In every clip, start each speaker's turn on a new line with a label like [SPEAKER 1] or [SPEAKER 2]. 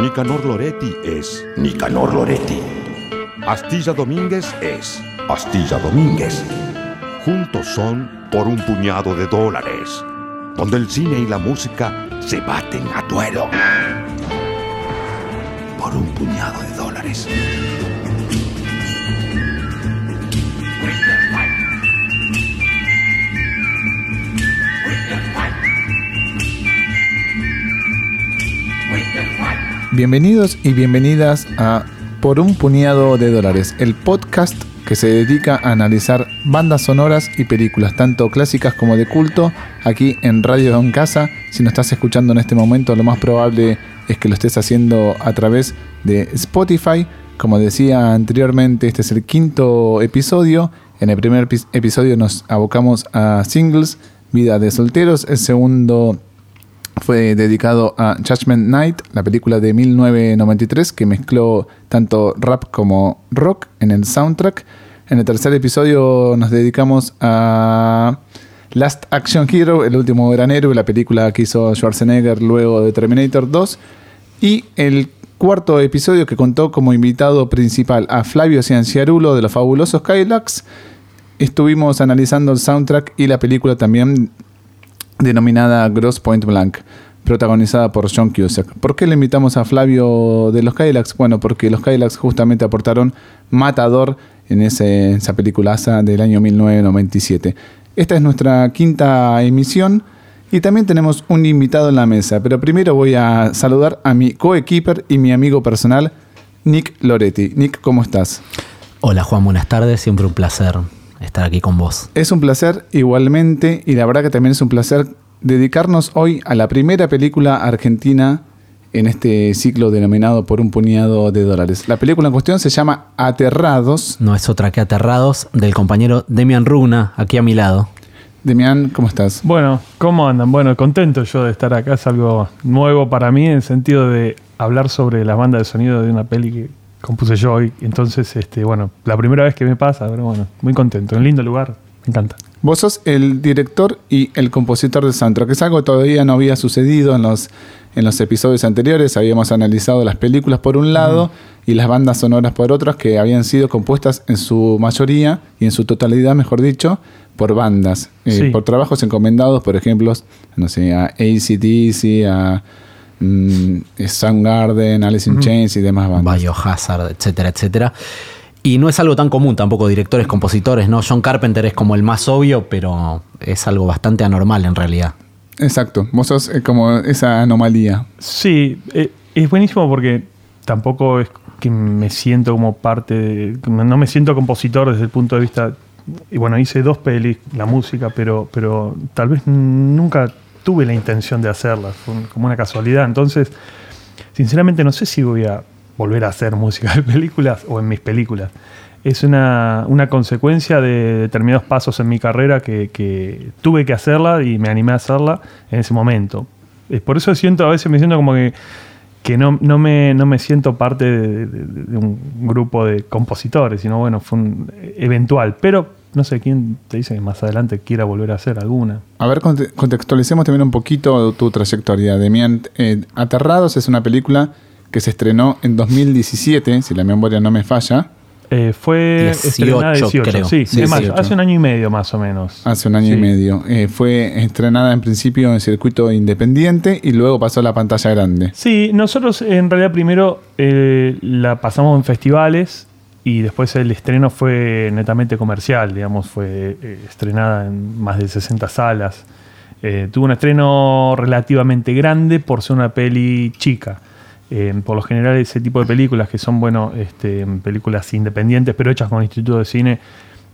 [SPEAKER 1] Nicanor Loretti es
[SPEAKER 2] Nicanor Loretti.
[SPEAKER 1] Astilla Domínguez es
[SPEAKER 2] Astilla Domínguez.
[SPEAKER 1] Juntos son por un puñado de dólares, donde el cine y la música se baten a duelo.
[SPEAKER 2] Por un puñado de dólares.
[SPEAKER 3] Bienvenidos y bienvenidas a Por un puñado de dólares, el podcast que se dedica a analizar bandas sonoras y películas, tanto clásicas como de culto, aquí en Radio en Casa. Si nos estás escuchando en este momento, lo más probable es que lo estés haciendo a través de Spotify. Como decía anteriormente, este es el quinto episodio. En el primer epi- episodio nos abocamos a singles, Vida de Solteros. El segundo fue dedicado a Judgment Night, la película de 1993 que mezcló tanto rap como rock en el soundtrack. En el tercer episodio nos dedicamos a Last Action Hero, el último gran héroe, la película que hizo Schwarzenegger luego de Terminator 2. Y el cuarto episodio que contó como invitado principal a Flavio Cianciarulo de los fabulosos Kylax. Estuvimos analizando el soundtrack y la película también denominada Gross Point Blank, protagonizada por John Cusack. ¿Por qué le invitamos a Flavio de los Kylax? Bueno, porque los Kylax justamente aportaron Matador en esa peliculaza del año 1997. Esta es nuestra quinta emisión y también tenemos un invitado en la mesa, pero primero voy a saludar a mi coequiper y mi amigo personal, Nick Loretti. Nick, ¿cómo estás?
[SPEAKER 4] Hola Juan, buenas tardes. Siempre un placer estar aquí con vos.
[SPEAKER 3] Es un placer igualmente y la verdad que también es un placer dedicarnos hoy a la primera película argentina en este ciclo denominado por un puñado de dólares. La película en cuestión se llama Aterrados.
[SPEAKER 4] No es otra que Aterrados del compañero Demian Runa, aquí a mi lado.
[SPEAKER 3] Demian, ¿cómo estás?
[SPEAKER 5] Bueno, ¿cómo andan? Bueno, contento yo de estar acá. Es algo nuevo para mí en el sentido de hablar sobre las bandas de sonido de una peli que compuse yo hoy. Entonces, este, bueno, la primera vez que me pasa, pero bueno, muy contento. Un lindo lugar, me encanta.
[SPEAKER 3] Vos sos el director y el compositor del soundtrack. Es algo que todavía no había sucedido en los, en los episodios anteriores. Habíamos analizado las películas por un lado y las bandas sonoras por otras que habían sido compuestas en su mayoría y en su totalidad, mejor dicho, por bandas. Eh,
[SPEAKER 5] Sí.
[SPEAKER 3] Por trabajos encomendados, por ejemplo, no sé, a ACDC, a mm, Soundgarden, Alice in Chains y demás bandas.
[SPEAKER 4] Biohazard, etcétera, etcétera. Y no es algo tan común tampoco, directores, compositores, ¿no? John Carpenter es como el más obvio, pero es algo bastante anormal en realidad.
[SPEAKER 3] Exacto. Vos sos eh, como esa anomalía.
[SPEAKER 5] Sí, eh, es buenísimo porque tampoco es que me siento como parte de, no me siento compositor desde el punto de vista y bueno hice dos pelis la música pero pero tal vez nunca tuve la intención de hacerlas fue como una casualidad entonces sinceramente no sé si voy a volver a hacer música de películas o en mis películas es una, una consecuencia de determinados pasos en mi carrera que, tuve que hacerla y me animé a hacerla en ese momento. Por eso siento, a veces me siento como que, que no, no, me, no me siento parte de- de un grupo de compositores, sino bueno, fue un eventual. Pero no sé quién te dice que más adelante quiera volver a hacer alguna.
[SPEAKER 3] A ver, conte- contextualicemos también un poquito tu trayectoria. Demian, eh, Aterrados es una película que se estrenó en 2017, si la memoria no me falla,
[SPEAKER 5] Eh, fue
[SPEAKER 4] 18,
[SPEAKER 5] estrenada 18,
[SPEAKER 4] creo.
[SPEAKER 5] sí,
[SPEAKER 3] Sí,
[SPEAKER 5] es más,
[SPEAKER 3] 18.
[SPEAKER 5] hace un año y medio más o menos.
[SPEAKER 3] hace un año y medio. Eh, fue estrenada en principio en circuito independiente y luego pasó a la pantalla grande.
[SPEAKER 5] Sí, nosotros en realidad primero eh, la pasamos en festivales y después el estreno fue netamente comercial, digamos, fue eh, estrenada en más de 60 salas. Eh, tuvo un estreno relativamente grande por ser una peli chica. Eh, por lo general ese tipo de películas que son, bueno, este, películas independientes pero hechas con instituto de cine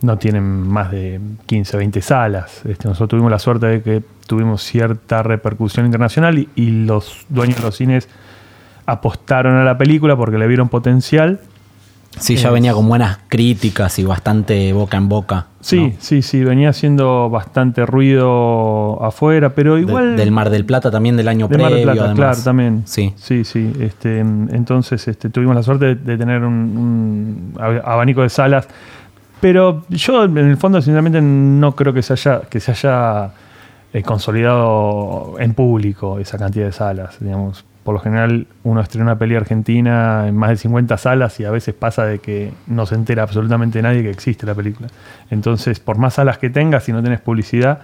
[SPEAKER 5] no tienen más de 15, 20 salas. Este, nosotros tuvimos la suerte de que tuvimos cierta repercusión internacional y, y los dueños de los cines apostaron a la película porque le vieron potencial.
[SPEAKER 4] Sí, ya venía con buenas críticas y bastante boca en boca.
[SPEAKER 5] Sí,
[SPEAKER 4] ¿no?
[SPEAKER 5] sí, sí, venía haciendo bastante ruido afuera, pero
[SPEAKER 4] De-
[SPEAKER 5] igual...
[SPEAKER 4] del Mar del Plata también del año
[SPEAKER 5] de Mar
[SPEAKER 4] previo,
[SPEAKER 5] del Plata,
[SPEAKER 4] además.
[SPEAKER 5] claro, también.
[SPEAKER 4] Sí.
[SPEAKER 5] Sí, sí. Este, entonces este, tuvimos la suerte de, de tener un, un ab- abanico de salas. Pero yo, en el fondo, sinceramente, no creo que se haya, que se haya eh, consolidado en público esa cantidad de salas. Digamos. Por lo general uno estrena una peli argentina en más de 50 salas y a veces pasa de que no se entera absolutamente nadie que existe la película. Entonces, por más salas que tengas, si no tenés publicidad,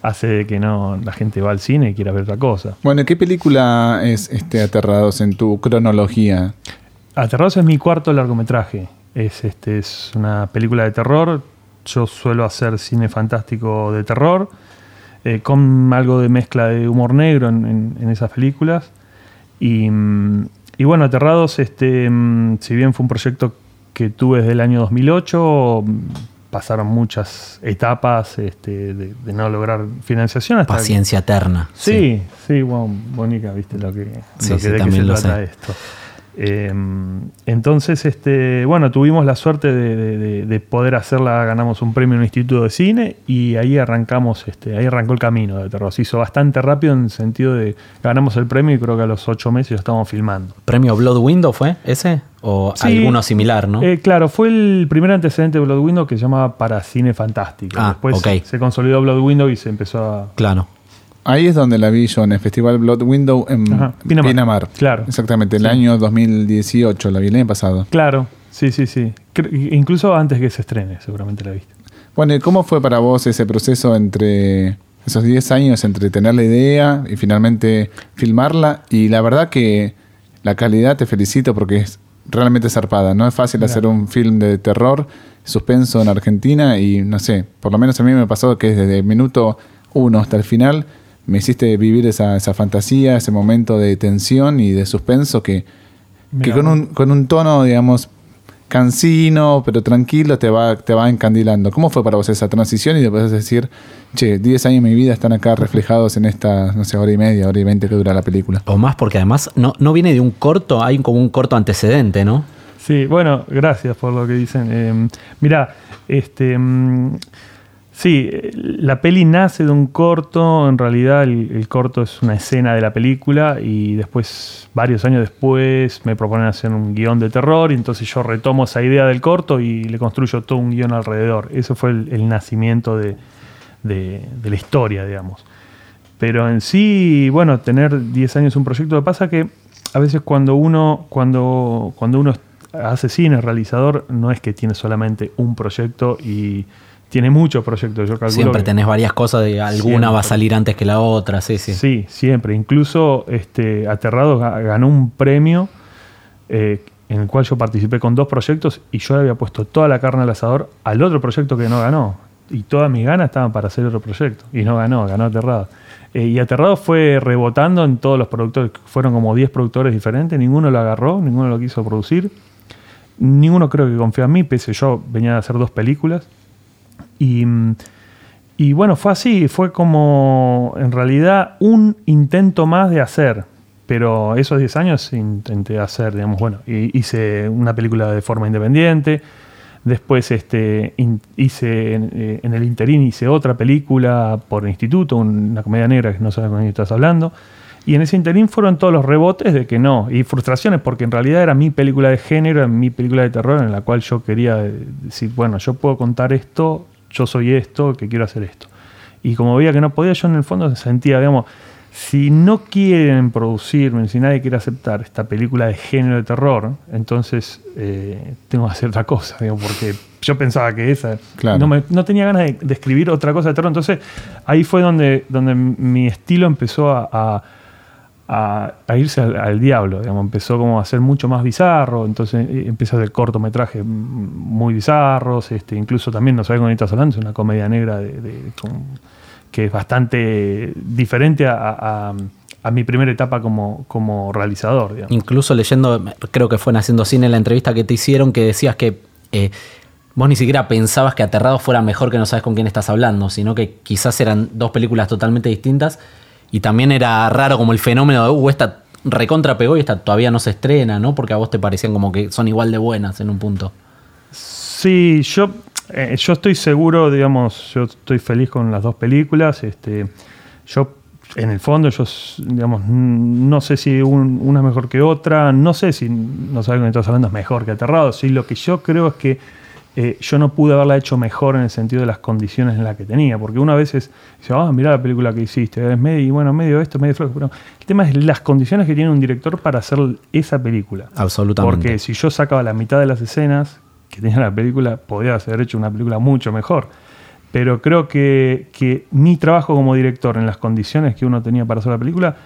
[SPEAKER 5] hace de que no la gente va al cine y quiera ver otra cosa.
[SPEAKER 3] Bueno, ¿qué película es este Aterrados en tu cronología?
[SPEAKER 5] Aterrados es mi cuarto largometraje. Es, este, es una película de terror. Yo suelo hacer cine fantástico de terror, eh, con algo de mezcla de humor negro en, en- en esas películas. Y, mm, y bueno, Aterrados, este, mm, si bien fue un proyecto que tuve desde el año 2008, mm, pasaron muchas etapas este, de, de no lograr financiación hasta que-
[SPEAKER 4] Paciencia eterna.
[SPEAKER 5] Sí, sí, bueno, Mónica, viste lo que,
[SPEAKER 4] Sí,
[SPEAKER 5] lo
[SPEAKER 4] sí,
[SPEAKER 5] que de qué
[SPEAKER 4] también
[SPEAKER 5] se
[SPEAKER 4] lo
[SPEAKER 5] trata
[SPEAKER 4] sé.
[SPEAKER 5] esto. Eh, entonces, este, bueno, tuvimos la suerte de, de- de- de poder hacerla, ganamos un premio en un instituto de cine y ahí arrancamos, este, ahí arrancó el camino de terror. Se hizo bastante rápido en el sentido de ganamos el premio y creo que a los ocho meses ya estábamos filmando.
[SPEAKER 4] ¿Premio Blood Window fue ese? ¿O
[SPEAKER 5] Sí,
[SPEAKER 4] alguno similar, no?
[SPEAKER 5] Eh, claro, fue el primer antecedente de Blood Window que se llamaba para cine fantástico.
[SPEAKER 4] Ah,
[SPEAKER 5] Después se consolidó Blood Window y se empezó a,
[SPEAKER 4] Claro.
[SPEAKER 3] Ahí es donde la vi yo, en el Festival Blood Window en
[SPEAKER 5] Ajá, Pinamar.
[SPEAKER 3] Pinamar.
[SPEAKER 5] Claro.
[SPEAKER 3] Exactamente, el
[SPEAKER 5] Sí.
[SPEAKER 3] año 2018, la vi el año pasado.
[SPEAKER 5] Claro, sí, sí, sí. Cre- Incluso antes que se estrene, seguramente la viste.
[SPEAKER 3] Bueno, ¿y cómo fue para vos ese proceso entre esos 10 años, entre tener la idea y finalmente filmarla? Y la verdad que la calidad te felicito porque es realmente zarpada. No es fácil hacer un film de terror, suspenso en Argentina y no sé, por lo menos a mí me pasó que desde el minuto uno hasta el final me hiciste vivir esa, esa fantasía, ese momento de tensión y de suspenso que, que
[SPEAKER 5] Mirá,
[SPEAKER 3] con un, con un tono, digamos, cansino, pero tranquilo, te va, te va encandilando. ¿Cómo fue para vos esa transición? Y después decir, che, 10 años de mi vida están acá reflejados en esta, no sé, hora y media, hora y veinte que dura la película.
[SPEAKER 4] O más porque además no, no viene de un corto, hay como un corto antecedente, ¿no?
[SPEAKER 5] Sí, bueno, gracias por lo que dicen. Eh, mira, este, mm, sí, eh, la peli nace de un corto. En realidad, el, corto es una escena de la película y después, varios años después, me proponen hacer un guion de terror y entonces yo retomo esa idea del corto y le construyo todo un guion alrededor. Eso fue el, nacimiento de, la historia, digamos. Pero en sí, bueno, tener 10 años un proyecto, lo pasa que a veces cuando uno, cuando, cuando uno hace cine, realizador, no es que tiene solamente un proyecto y tiene muchos proyectos. Yo calculo
[SPEAKER 4] Siempre
[SPEAKER 5] que-
[SPEAKER 4] tenés varias cosas, de alguna
[SPEAKER 5] Siempre.
[SPEAKER 4] va a salir antes que la otra, sí, sí.
[SPEAKER 5] Sí, siempre. Incluso este, Aterrados ga- ganó un premio eh, en el cual yo participé con dos proyectos y yo le había puesto toda la carne al asador al otro proyecto que no ganó. Y todas mis ganas estaban para hacer otro proyecto. Y no ganó, ganó Aterrados. Eh, y Aterrados fue rebotando en todos los productores. Fueron como 10 productores diferentes. Ninguno lo agarró, ninguno lo quiso producir. Ninguno creo que confió en mí, pese yo venía a hacer dos películas. Y, bueno, fue así, fue como en realidad un intento más de hacer. Pero esos 10 años intenté hacer, digamos, bueno, hice una película de forma independiente. Después este, hice en, eh, en el interín hice otra película por instituto, una comedia negra que no sabes con quién estás hablando. Y en ese interín fueron todos los rebotes de que no, y frustraciones, porque en realidad era mi película de género, era mi película de terror, en la cual yo quería decir, bueno, yo puedo contar esto, yo soy esto, que quiero hacer esto. Y como veía que no podía, yo en el fondo sentía, digamos, si no quieren producirme, si nadie quiere aceptar esta película de género de terror, entonces eh, tengo que hacer otra cosa, digamos, porque yo pensaba que esa.
[SPEAKER 3] Claro.
[SPEAKER 5] No, me- no tenía ganas de, de escribir otra cosa de terror. Entonces ahí fue donde, donde mi estilo empezó a, a- a- irse al, diablo, digamos. Empezó como a ser mucho más bizarro. Entonces eh, empecé a hacer cortometrajes muy bizarros. Este, incluso también, no sabes con estás hablando, es una comedia negra de, que es bastante diferente a, a- mi primera etapa como, como realizador.
[SPEAKER 4] Incluso leyendo, creo que fue en Haciendo Cine la entrevista que te hicieron, que decías que eh, vos ni siquiera pensabas que Aterrados fuera mejor que no sabes con quién estás hablando, sino que quizás eran dos películas totalmente distintas y también era raro como el fenómeno de, uh, esta recontra pegó y esta todavía no se estrena, ¿no? Porque a vos te parecían como que son igual de buenas en un punto.
[SPEAKER 5] Sí, yo, eh, yo estoy seguro, digamos, yo estoy feliz con las dos películas. Este, yo, en el fondo, yo, digamos, no sé si un- una es mejor que otra, no sé si, no sabes con qué estás hablando, es mejor que Aterrado. Sí, lo que yo creo es que eh, yo no pude haberla hecho mejor en el sentido de las condiciones en las que tenía, porque uno a veces dice, ah, mira la película que hiciste, es medio, bueno, medio esto, medio flojo, pero el tema es las condiciones que tiene un director para hacer esa película.
[SPEAKER 4] Absolutamente.
[SPEAKER 5] Porque si yo sacaba la mitad de las escenas que tenía la película, podía haber hecho una película mucho mejor. Pero creo que, que mi trabajo como director en las condiciones que uno tenía para hacer la película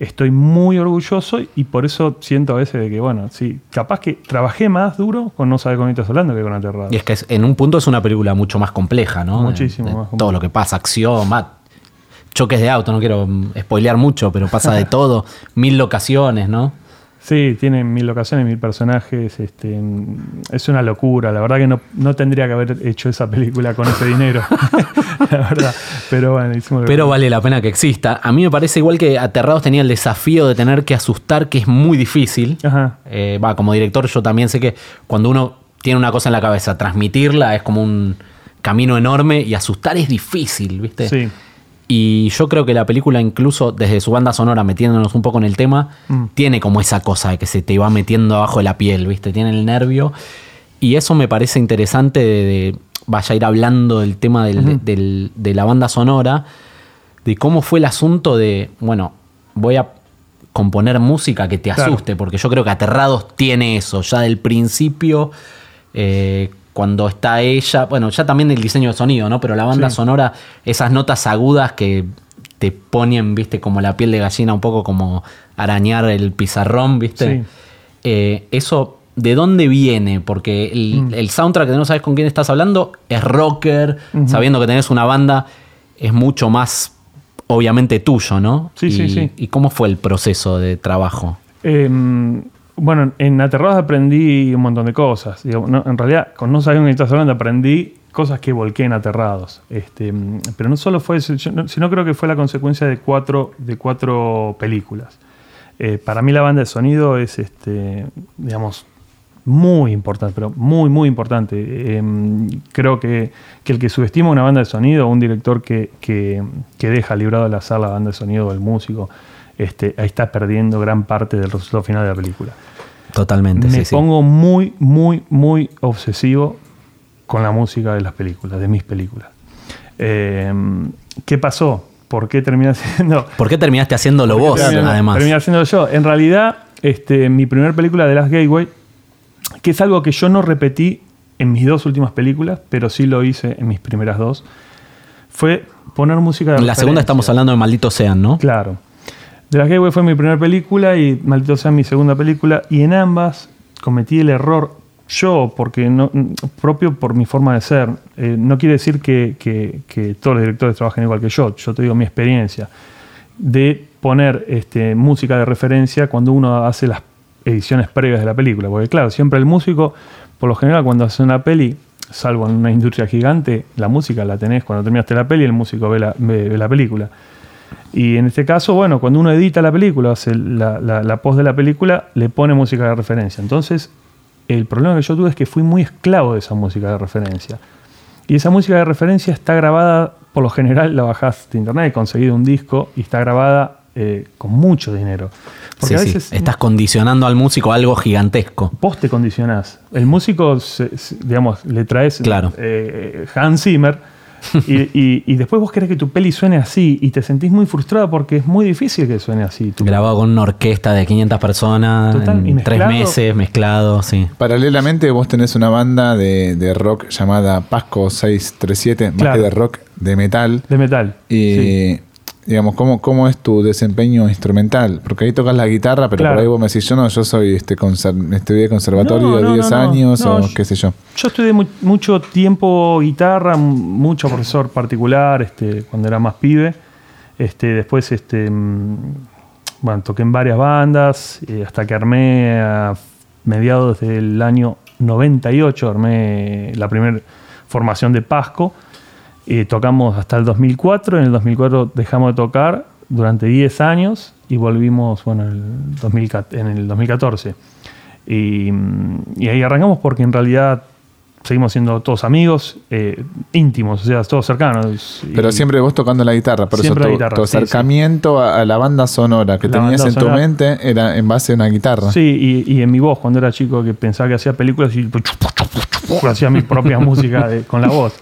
[SPEAKER 5] estoy muy orgulloso y por eso siento a veces de que, bueno, sí, capaz que trabajé más duro con No saber con estás hablando que con Aterrado.
[SPEAKER 4] Y es que es- en un punto es una película mucho más compleja, ¿no?
[SPEAKER 5] Muchísimo
[SPEAKER 4] De- de
[SPEAKER 5] más compleja.
[SPEAKER 4] Todo lo que pasa, acción, va, choques de auto, no quiero spoilear mucho, pero pasa de todo, mil locaciones, ¿no?
[SPEAKER 5] Sí, tiene mil locaciones, mil personajes. Este, es una locura. La verdad que no, no tendría que haber hecho esa película con ese dinero. la verdad. Pero bueno, hicimos lo que-
[SPEAKER 4] Pero vale la pena que exista. A mí me parece igual que Aterrados tenía el desafío de tener que asustar, que es muy difícil.
[SPEAKER 5] Ajá.
[SPEAKER 4] Eh, va, como director yo también sé que cuando uno tiene una cosa en la cabeza, transmitirla es como un camino enorme y asustar es difícil, ¿viste?
[SPEAKER 5] Sí.
[SPEAKER 4] Y yo creo que la película, incluso desde su banda sonora, metiéndonos un poco en el tema,
[SPEAKER 5] Mm.
[SPEAKER 4] tiene como esa cosa de que se te va metiendo abajo de la piel, ¿viste? Tiene el nervio. Y eso me parece interesante de, de- vaya a ir hablando del tema del-
[SPEAKER 5] Ujú.
[SPEAKER 4] del- de la banda sonora, de cómo fue el asunto de, bueno, voy a componer música que te
[SPEAKER 5] Claro.
[SPEAKER 4] asuste, porque yo creo que Aterrados tiene eso, ya del principio, eh, cuando está ella, bueno, ya también el diseño de sonido, ¿no? Pero la banda
[SPEAKER 5] Sí.
[SPEAKER 4] sonora, esas notas agudas que te ponen, viste, como la piel de gallina, un poco como arañar el pizarrón, viste.
[SPEAKER 5] Sí.
[SPEAKER 4] Eh, eso, ¿de dónde viene? Porque el,
[SPEAKER 5] Mm.
[SPEAKER 4] el soundtrack de no sabes con quién estás hablando es rocker, sabiendo que tenés una banda, es mucho más, obviamente, tuyo, ¿no?
[SPEAKER 5] Sí,
[SPEAKER 4] y,
[SPEAKER 5] sí, sí.
[SPEAKER 4] ¿Y cómo fue el proceso de trabajo?
[SPEAKER 5] Eh, bueno, en Aterrados aprendí un montón de cosas. En realidad, con No con quién estás hablando, aprendí cosas que volqué en Aterrados. Este, pero no solo fue eso, sino creo que fue la consecuencia de cuatro, de cuatro películas. Eh, para mí la banda de sonido es, este, digamos, muy importante, pero muy, muy importante. Eh, creo que, que el que subestima una banda de sonido, un director que, que, que deja librado al azar la banda de sonido del músico, este, ahí está perdiendo gran parte del resultado final de la película.
[SPEAKER 4] Totalmente,
[SPEAKER 5] Me
[SPEAKER 4] sí, sí.
[SPEAKER 5] pongo muy, muy, muy obsesivo con la música de las películas, de mis películas. Eh, ¿Qué pasó? ¿Por qué terminé haciendo?
[SPEAKER 4] ¿Por qué terminaste haciéndolo vos,
[SPEAKER 5] Terminé-
[SPEAKER 4] además?
[SPEAKER 5] Terminé haciéndolo yo. En realidad, este, mi primera película de Last Gateway, que es algo que yo no repetí en mis dos últimas películas, pero sí lo hice en mis primeras dos, fue poner música de
[SPEAKER 4] En la segunda estamos hablando de Maldito Sean, ¿no?
[SPEAKER 5] Claro. The Last Gateway fue mi primera película y Maldito sea mi segunda película. Y en ambas cometí el error yo, porque no, propio por mi forma de ser. Eh, no quiere decir que, que- todos los directores trabajen igual que yo. Yo te digo mi experiencia. De poner este, música de referencia cuando uno hace las ediciones previas de la película. Porque claro, siempre el músico, por lo general, cuando hace una peli, salvo en una industria gigante, la música la tenés cuando terminaste la peli, el músico ve la, ve la película. Y en este caso, bueno, cuando uno edita la película, hace la, la, la post de la película, le pone música de referencia. Entonces, el problema que yo tuve es que fui muy esclavo de esa música de referencia. Y esa música de referencia está grabada, por lo general la bajás de internet, he conseguido un disco y está grabada eh, con mucho dinero. Porque
[SPEAKER 4] Sí,
[SPEAKER 5] a
[SPEAKER 4] sí.
[SPEAKER 5] veces
[SPEAKER 4] Estás condicionando al músico algo gigantesco.
[SPEAKER 5] vos te condicionás. El músico, se- se- digamos, le traes
[SPEAKER 4] Claro.
[SPEAKER 5] eh, Hans Zimmer y, y- y después vos querés que tu peli suene así y te sentís muy frustrado porque es muy difícil que suene así. tu-
[SPEAKER 4] Grabado con una orquesta de 500 personas
[SPEAKER 5] Total,
[SPEAKER 4] en tres meses, mezclado, sí.
[SPEAKER 3] Paralelamente vos tenés una banda de, de rock llamada Pasco 637, más
[SPEAKER 5] Claro.
[SPEAKER 3] que de rock, de metal.
[SPEAKER 5] De metal.
[SPEAKER 3] Y
[SPEAKER 5] Sí.
[SPEAKER 3] Digamos, ¿cómo, ¿cómo es tu desempeño instrumental? Porque ahí tocas la guitarra, pero
[SPEAKER 5] Claro.
[SPEAKER 3] por ahí vos me decís, yo no, yo soy este estudié conservatorio
[SPEAKER 5] No, no,
[SPEAKER 3] 10
[SPEAKER 5] no, no.
[SPEAKER 3] años o
[SPEAKER 5] yo-
[SPEAKER 3] qué sé yo.
[SPEAKER 5] Yo estudié mu- mucho tiempo guitarra, mucho profesor particular, este, cuando era más pibe. Este, después, este, mm, bueno, toqué en varias bandas, eh, hasta que armé a mediados del año 98, armé la primera formación de Pasco. Eh, tocamos hasta el 2004, en el 2004 dejamos de tocar durante 10 años y volvimos bueno, en, el 2014, en el 2014. Y, mm, y ahí arrancamos porque en realidad seguimos siendo todos amigos, eh, íntimos, o sea, todos cercanos.
[SPEAKER 3] Pero
[SPEAKER 5] Y-
[SPEAKER 3] siempre vos tocando la guitarra, por eso
[SPEAKER 5] la
[SPEAKER 3] tu,
[SPEAKER 5] guitarra,
[SPEAKER 3] tu
[SPEAKER 5] sí,
[SPEAKER 3] acercamiento A, la banda sonora que
[SPEAKER 5] La
[SPEAKER 3] tenías en tu mente era en base a una guitarra.
[SPEAKER 5] Sí, y, y en mi voz, cuando era chico, que pensaba que hacía películas y hacía mi propia música de- con la voz.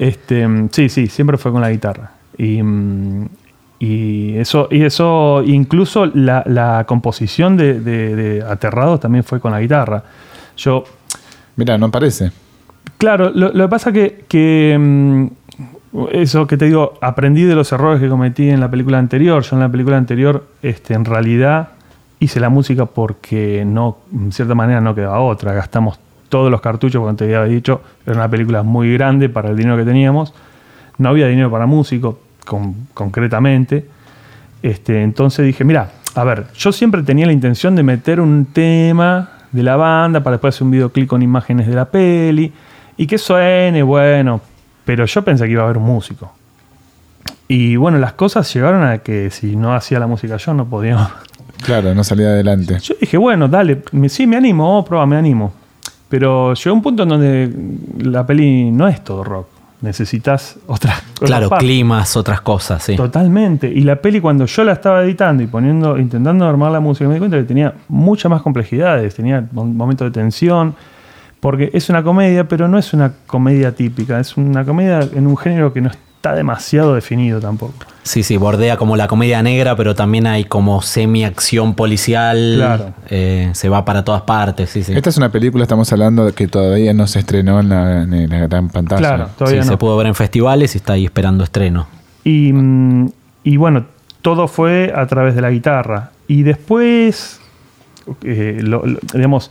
[SPEAKER 5] Este, sí, sí, siempre fue con la guitarra. Y, mm, y eso, y eso incluso la, la composición de, de- de Aterrados también fue con la guitarra. Yo,
[SPEAKER 3] Mira, no parece.
[SPEAKER 5] claro, lo, lo que pasa que, que mm, eso que te digo, aprendí de los errores que cometí en la película anterior. Yo en la película anterior, este, en realidad, hice la música porque no, en cierta manera no quedaba otra. Gastamos todos los cartuchos, como te había dicho, era una película muy grande para el dinero que teníamos. No había dinero para músico, con- concretamente. Este, entonces dije, mira, a ver, yo siempre tenía la intención de meter un tema de la banda para después hacer un videoclip con imágenes de la peli y que suene, bueno, pero yo pensé que iba a haber un músico. Y bueno, las cosas llegaron a que si no hacía la música yo no podía.
[SPEAKER 3] Claro, no salía adelante.
[SPEAKER 5] Yo dije, bueno, dale, sí, me animo, oh, prueba, me animo. Pero llegó un punto en donde la peli no es todo rock. Necesitas otra
[SPEAKER 4] Claro,
[SPEAKER 5] otra parte.
[SPEAKER 4] climas, otras cosas, sí.
[SPEAKER 5] Totalmente. Y la peli cuando yo la estaba editando y poniendo, intentando armar la música, me di cuenta que tenía muchas más complejidades, tenía un momento de tensión, porque es una comedia, pero no es una comedia típica, es una comedia en un género que no está demasiado definido tampoco.
[SPEAKER 4] Sí, sí, bordea como la comedia negra, pero también hay como semi-acción policial.
[SPEAKER 5] Claro.
[SPEAKER 4] Eh, se va para todas partes, sí, sí.
[SPEAKER 3] Esta es una película, estamos hablando de que todavía no se estrenó en la, en la gran pantalla.
[SPEAKER 5] Claro,
[SPEAKER 4] Sí,
[SPEAKER 5] todavía
[SPEAKER 4] se
[SPEAKER 5] no.
[SPEAKER 4] pudo ver en festivales y está ahí esperando estreno.
[SPEAKER 5] Y, mm, y bueno, todo fue a través de la guitarra. Y después, eh, lo- lo- digamos,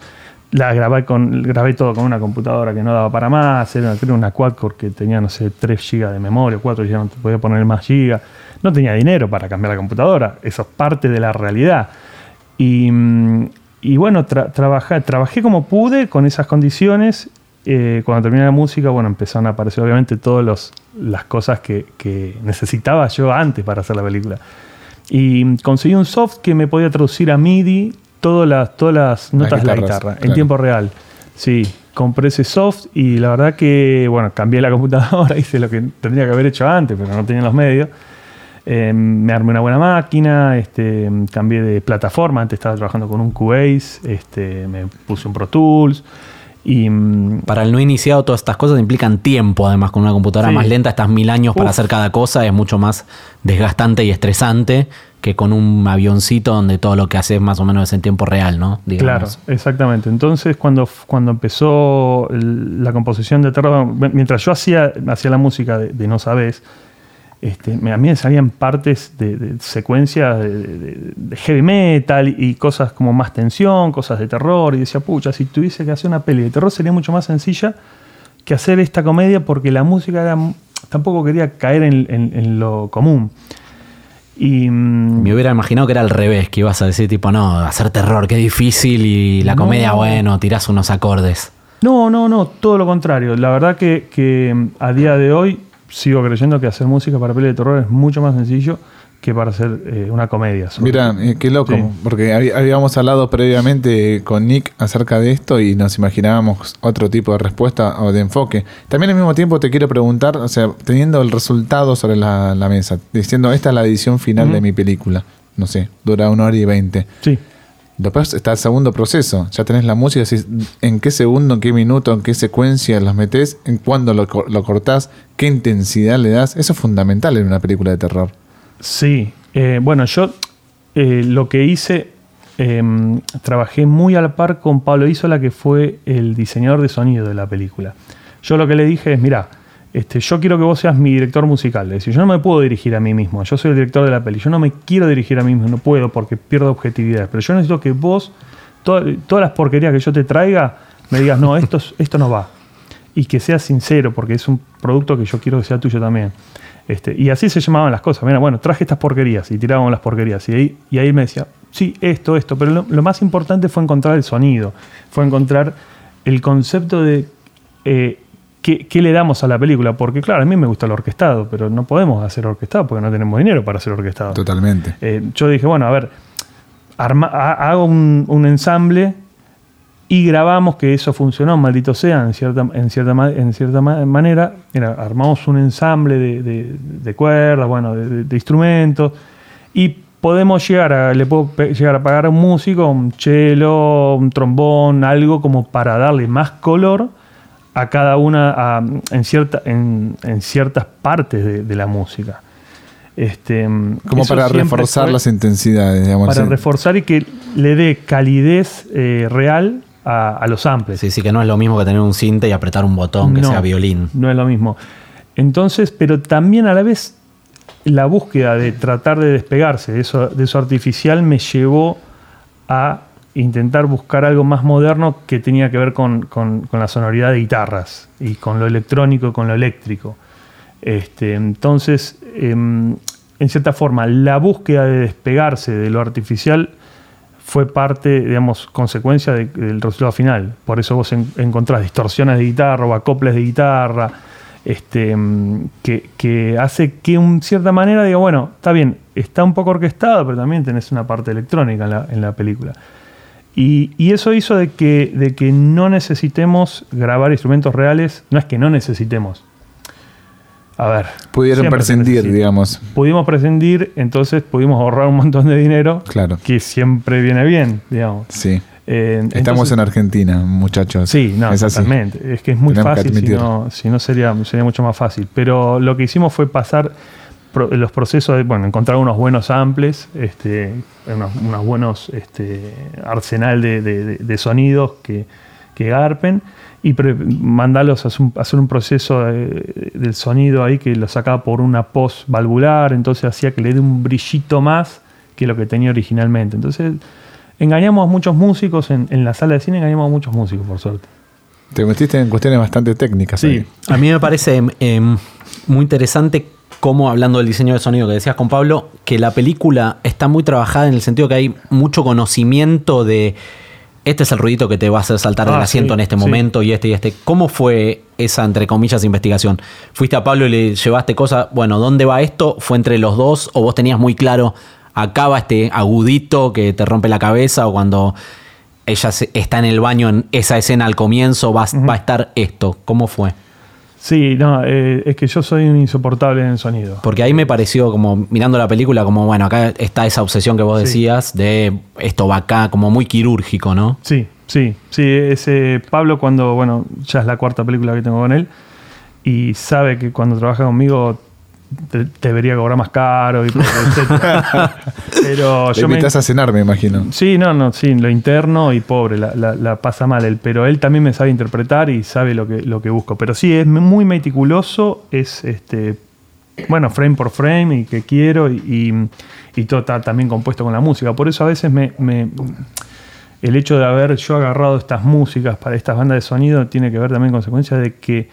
[SPEAKER 5] la grabé, con, grabé todo con una computadora que no daba para más. Era creo una quad-core que tenía, no sé, 3 GB de memoria, 4 ya no te podía poner más GB. No tenía dinero para cambiar la computadora. Eso es parte de la realidad. Y, mm, y bueno, tra- trabajé, trabajé como pude con esas condiciones. Eh, cuando terminé la música, bueno, empezaron a aparecer obviamente todas las cosas que, que necesitaba yo antes para hacer la película. Y conseguí un soft que me podía traducir a MIDI todas las, todas las notas de la guitarra en tiempo real. Sí, compré ese soft y la verdad que, bueno, cambié la computadora, hice lo que tendría que haber hecho antes, pero no tenía los medios. Eh, me armé una buena máquina, este, cambié de plataforma, antes estaba trabajando con un Cubase, este, me puse un Pro Tools y
[SPEAKER 4] Para el no iniciado, todas estas cosas implican tiempo, además, con una computadora
[SPEAKER 5] Sí.
[SPEAKER 4] más lenta, estás mil años para hacer cada cosa, es mucho más desgastante y estresante que con un avioncito donde todo lo que haces más o menos es en tiempo real, ¿no?
[SPEAKER 5] Claro, exactamente. Entonces, cuando, cuando empezó la composición de terror, mientras yo hacía, hacía la música de, de No Sabes, este, me- a mí me salían partes de, de secuencias de, de- de heavy metal y cosas como más tensión, cosas de terror. Y decía, pucha, si tuviese que hacer una peli de terror sería mucho más sencilla que hacer esta comedia porque la música era, tampoco quería caer en, en- en lo común. Y, mm,
[SPEAKER 4] Me hubiera imaginado que era al revés, que ibas a decir tipo, no, hacer terror, qué difícil, y la
[SPEAKER 5] No.
[SPEAKER 4] comedia, bueno, tirás unos acordes.
[SPEAKER 5] No, no, no, todo lo contrario. La verdad que, que, mm, a día de hoy sigo creyendo que hacer música para peli de terror es mucho más sencillo que para hacer eh, una comedia. sobre
[SPEAKER 3] Mira,
[SPEAKER 5] todo.
[SPEAKER 3] eh, qué loco,
[SPEAKER 5] Sí.
[SPEAKER 3] porque habí- habíamos hablado previamente con Nick acerca de esto y nos imaginábamos otro tipo de respuesta o de enfoque. También al mismo tiempo te quiero preguntar, o sea, teniendo el resultado sobre la, la mesa, diciendo esta es la edición final de mi película, no sé, dura una hora y veinte.
[SPEAKER 5] Sí,
[SPEAKER 3] Después está el segundo proceso, ya tenés la música, decís, en qué segundo, en qué minuto, en qué secuencia los metés, en cuándo lo, co- lo cortás, qué intensidad le das. Eso es fundamental en una película de terror.
[SPEAKER 5] sí. Eh, bueno, yo eh, lo que hice, em, trabajé muy a la par con Pablo Isola, que fue el diseñador de sonido de la película. Yo lo que le dije es, mira, este, yo quiero que vos seas mi director musical. Es decir, yo no me puedo dirigir a mí mismo. Yo soy el director de la peli. Yo no me quiero dirigir a mí mismo. No puedo porque pierdo objetividad. Pero yo necesito que vos, to- todas las porquerías que yo te traiga, me digas, no, esto, es- esto no va. Y que seas sincero porque es un producto que yo quiero que sea tuyo también. Este, y así se llamaban las cosas. Mira, bueno, traje estas porquerías y tirábamos las porquerías. Y ahí, me decía, sí, esto, esto. Pero lo, lo más importante fue encontrar el sonido. Fue encontrar el concepto de eh, qué, qué le damos a la película. Porque, claro, a mí me gusta el orquestado, pero no podemos hacer orquestado porque no tenemos dinero para hacer orquestado.
[SPEAKER 3] Totalmente.
[SPEAKER 5] Eh, yo dije, bueno, a ver, arma- ha- hago un, un ensamble y grabamos que eso funcionó, maldito sea, en cierta, en cierta, en cierta ma- manera. Era, armamos un ensamble de, de- de cuerdas, bueno, de, de- instrumentos. Y podemos llegar a, le puedo llegar a pagar a un músico, un cello, un trombón, algo como para darle más color a cada una, a- en, cierta, en, en ciertas partes de, de la música. Este,
[SPEAKER 3] Como para reforzar
[SPEAKER 5] fue-
[SPEAKER 3] las intensidades, digamos.
[SPEAKER 5] para reforzar y que le dé calidez eh, real a, a los samples.
[SPEAKER 4] Sí, sí, que no es lo mismo que tener un cinte y apretar un botón que
[SPEAKER 5] No,
[SPEAKER 4] sea violín.
[SPEAKER 5] No es lo mismo. Entonces, pero también a la vez la búsqueda de tratar de despegarse de eso, de eso artificial me llevó a intentar buscar algo más moderno que tenía que ver con, con- la sonoridad de guitarras y con lo electrónico y con lo eléctrico. Este, entonces, em, en cierta forma, la búsqueda de despegarse de lo artificial fue parte, digamos, consecuencia de- del resultado final. Por eso vos en- encontrás distorsiones de guitarra o acoples de guitarra, este, mm, que, hace que, en cierta manera, diga, bueno, está bien, está un poco orquestado, pero también tenés una parte electrónica en la película. Y, y eso hizo de que, de que no necesitemos grabar instrumentos reales. No es que no necesitemos. A ver.
[SPEAKER 3] Pudieron prescindir, digamos.
[SPEAKER 5] Pudimos prescindir, entonces pudimos ahorrar un montón de dinero.
[SPEAKER 3] Claro.
[SPEAKER 5] Que siempre viene bien, digamos.
[SPEAKER 3] Sí.
[SPEAKER 5] Eh,
[SPEAKER 3] Estamos
[SPEAKER 5] entonces-
[SPEAKER 3] en Argentina, muchachos.
[SPEAKER 5] Sí, no,
[SPEAKER 3] es así.
[SPEAKER 5] totalmente. Es que es muy
[SPEAKER 3] Tenemos
[SPEAKER 5] fácil, si no, si no sería, sería mucho más fácil. Pero lo que hicimos fue pasar los procesos de, bueno, encontrar unos buenos samples, este, unos, unos buenos este, arsenal de, de- de- de sonidos que, que garpen y mandarlos a hacer un, a hacer un proceso de- del sonido ahí que lo sacaba por una post valvular, entonces hacía que le dé un brillito más que lo que tenía originalmente. Entonces engañamos a muchos músicos en, en la sala de cine, engañamos a muchos músicos, por suerte.
[SPEAKER 3] Te metiste en cuestiones bastante técnicas.
[SPEAKER 5] Sí,
[SPEAKER 3] ahí.
[SPEAKER 4] A mí me parece eh, muy interesante cómo, hablando del diseño de sonido que decías con Pablo, que la película está muy trabajada en el sentido que hay mucho conocimiento de este es el ruidito que te va a hacer saltar del
[SPEAKER 5] Ah,
[SPEAKER 4] asiento
[SPEAKER 5] sí,
[SPEAKER 4] en este
[SPEAKER 5] sí.
[SPEAKER 4] momento y este y este. ¿Cómo fue esa, entre comillas, investigación? ¿Fuiste a Pablo y le llevaste cosas? Bueno, ¿dónde va esto? ¿Fue entre los dos? ¿O vos tenías muy claro, acá va este agudito que te rompe la cabeza? ¿O cuando ella está en el baño en esa escena al comienzo va, va a estar esto? ¿Cómo fue?
[SPEAKER 5] Sí, no, eh, es que yo soy un insoportable en el sonido.
[SPEAKER 4] Porque ahí me pareció como mirando la película como bueno, acá está esa obsesión que vos
[SPEAKER 5] Sí.
[SPEAKER 4] decías de esto va acá como muy quirúrgico, ¿no?
[SPEAKER 5] Sí, sí, sí. Ese Pablo cuando, bueno, ya es la cuarta película que tengo con él y sabe que cuando trabaja conmigo te, te debería cobrar más caro y etcétera. Pero yo me,
[SPEAKER 3] invitas a cenar, me imagino.
[SPEAKER 5] Sí, no, no, sí, lo interno y pobre, la, la- la pasa mal él, pero él también me sabe interpretar y sabe lo que, lo que busco. Pero sí, es muy meticuloso, es este, bueno, frame por frame y que quiero y, y- y todo está también compuesto con la música. Por eso a veces me, me- el hecho de haber yo agarrado estas músicas para estas bandas de sonido tiene que ver también con consecuencia de que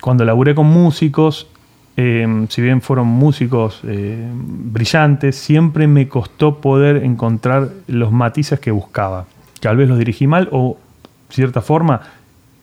[SPEAKER 5] cuando laburé con músicos, eh, si bien fueron músicos eh, brillantes, siempre me costó poder encontrar los matices que buscaba. Tal vez los dirigí mal o, cierta forma,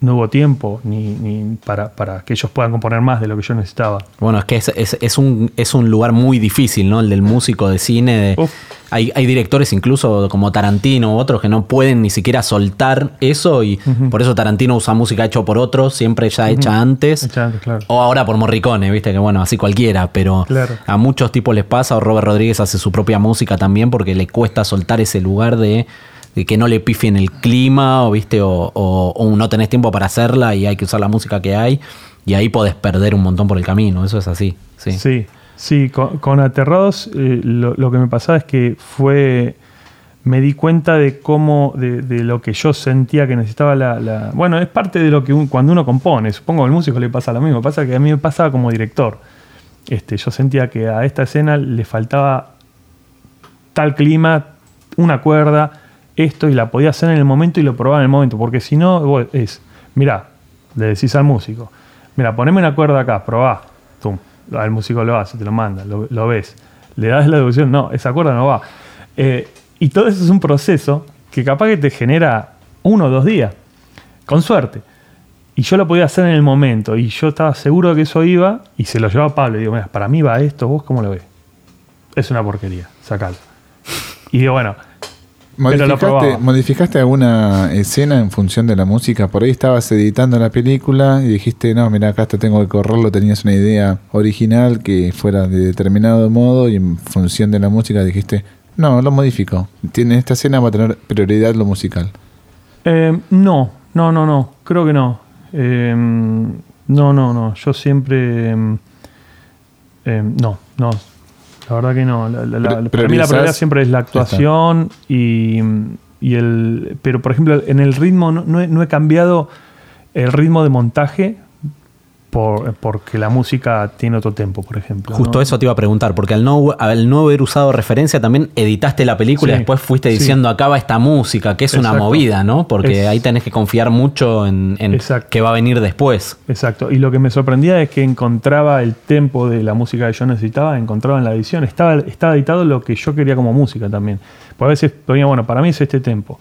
[SPEAKER 5] no hubo tiempo ni, ni para, para que ellos puedan componer más de lo que yo necesitaba.
[SPEAKER 4] Bueno, es que es, es- es un, es un lugar muy difícil, ¿no? El del músico de cine. de- hay, hay directores incluso como Tarantino u otros que no pueden ni siquiera soltar eso y por eso Tarantino usa música hecha por otros, siempre ya hecha antes.
[SPEAKER 5] Hecha antes, claro.
[SPEAKER 4] O ahora por Morricone, viste que bueno, así cualquiera, pero
[SPEAKER 5] Claro.
[SPEAKER 4] a muchos tipos les pasa, o Robert Rodríguez hace su propia música también porque le cuesta soltar ese lugar de que no le pifien el clima, o viste, o, no tenés tiempo para hacerla y hay que usar la música que hay, y ahí podés perder un montón por el camino, eso es así. Sí.
[SPEAKER 5] Sí, sí, con, Aterrados eh, lo, que me pasaba es que fue. Me di cuenta de cómo, de, de lo que yo sentía que necesitaba la, Bueno, es parte de lo que cuando uno compone, supongo que al músico le pasa lo mismo, pasa que a mí me pasaba como director. Este, yo sentía que a esta escena le faltaba tal clima, una cuerda, esto, y la podía hacer en el momento y lo probaba en el momento, porque si no, es, mirá, le decís al músico, mira, poneme una cuerda acá, probá, tum, el músico lo hace, te lo manda, lo, lo ves, le das la devolución, no, esa cuerda no va. Eh, y todo eso es un proceso que capaz que te genera uno o dos días, con suerte. Y yo lo podía hacer en el momento, y yo estaba seguro de que eso iba, y se lo llevaba a Pablo, y digo, mira, para mí va esto, vos cómo lo ves. Es una porquería, sacalo. Y digo, bueno,
[SPEAKER 3] ¿Modificaste,
[SPEAKER 5] probaba.
[SPEAKER 3] ¿Modificaste alguna escena en función de la música? Por ahí estabas editando la película y dijiste, no, mira, acá esto tengo que correrlo. Tenías una idea original que fuera de determinado modo y en función de la música dijiste, no, lo modifico. Tiene esta escena va a tener prioridad lo musical.
[SPEAKER 5] Eh, no, no, no, no, creo que no. Eh, no, no, no. Yo siempre. eh, no, no. La verdad que no. La- la- para mí la prioridad siempre es la actuación y, y el. Pero por ejemplo, en el ritmo no, no he, no he cambiado el ritmo de montaje por, porque la música tiene otro tempo, por ejemplo.
[SPEAKER 4] Justo
[SPEAKER 5] ¿no?
[SPEAKER 4] eso te iba a preguntar, porque al no, al no haber usado referencia también editaste la película y
[SPEAKER 5] Sí,
[SPEAKER 4] después fuiste
[SPEAKER 5] sí.
[SPEAKER 4] diciendo acá va esta música, que es una movida, ¿no? Porque
[SPEAKER 5] Es-
[SPEAKER 4] ahí tenés que confiar mucho en, en que va a venir después.
[SPEAKER 5] Exacto. Y lo que me sorprendía es que encontraba el tempo de la música que yo necesitaba, encontraba en la edición. Estaba, estaba editado lo que yo quería como música también. Porque a veces ponía, bueno, para mí es este tempo.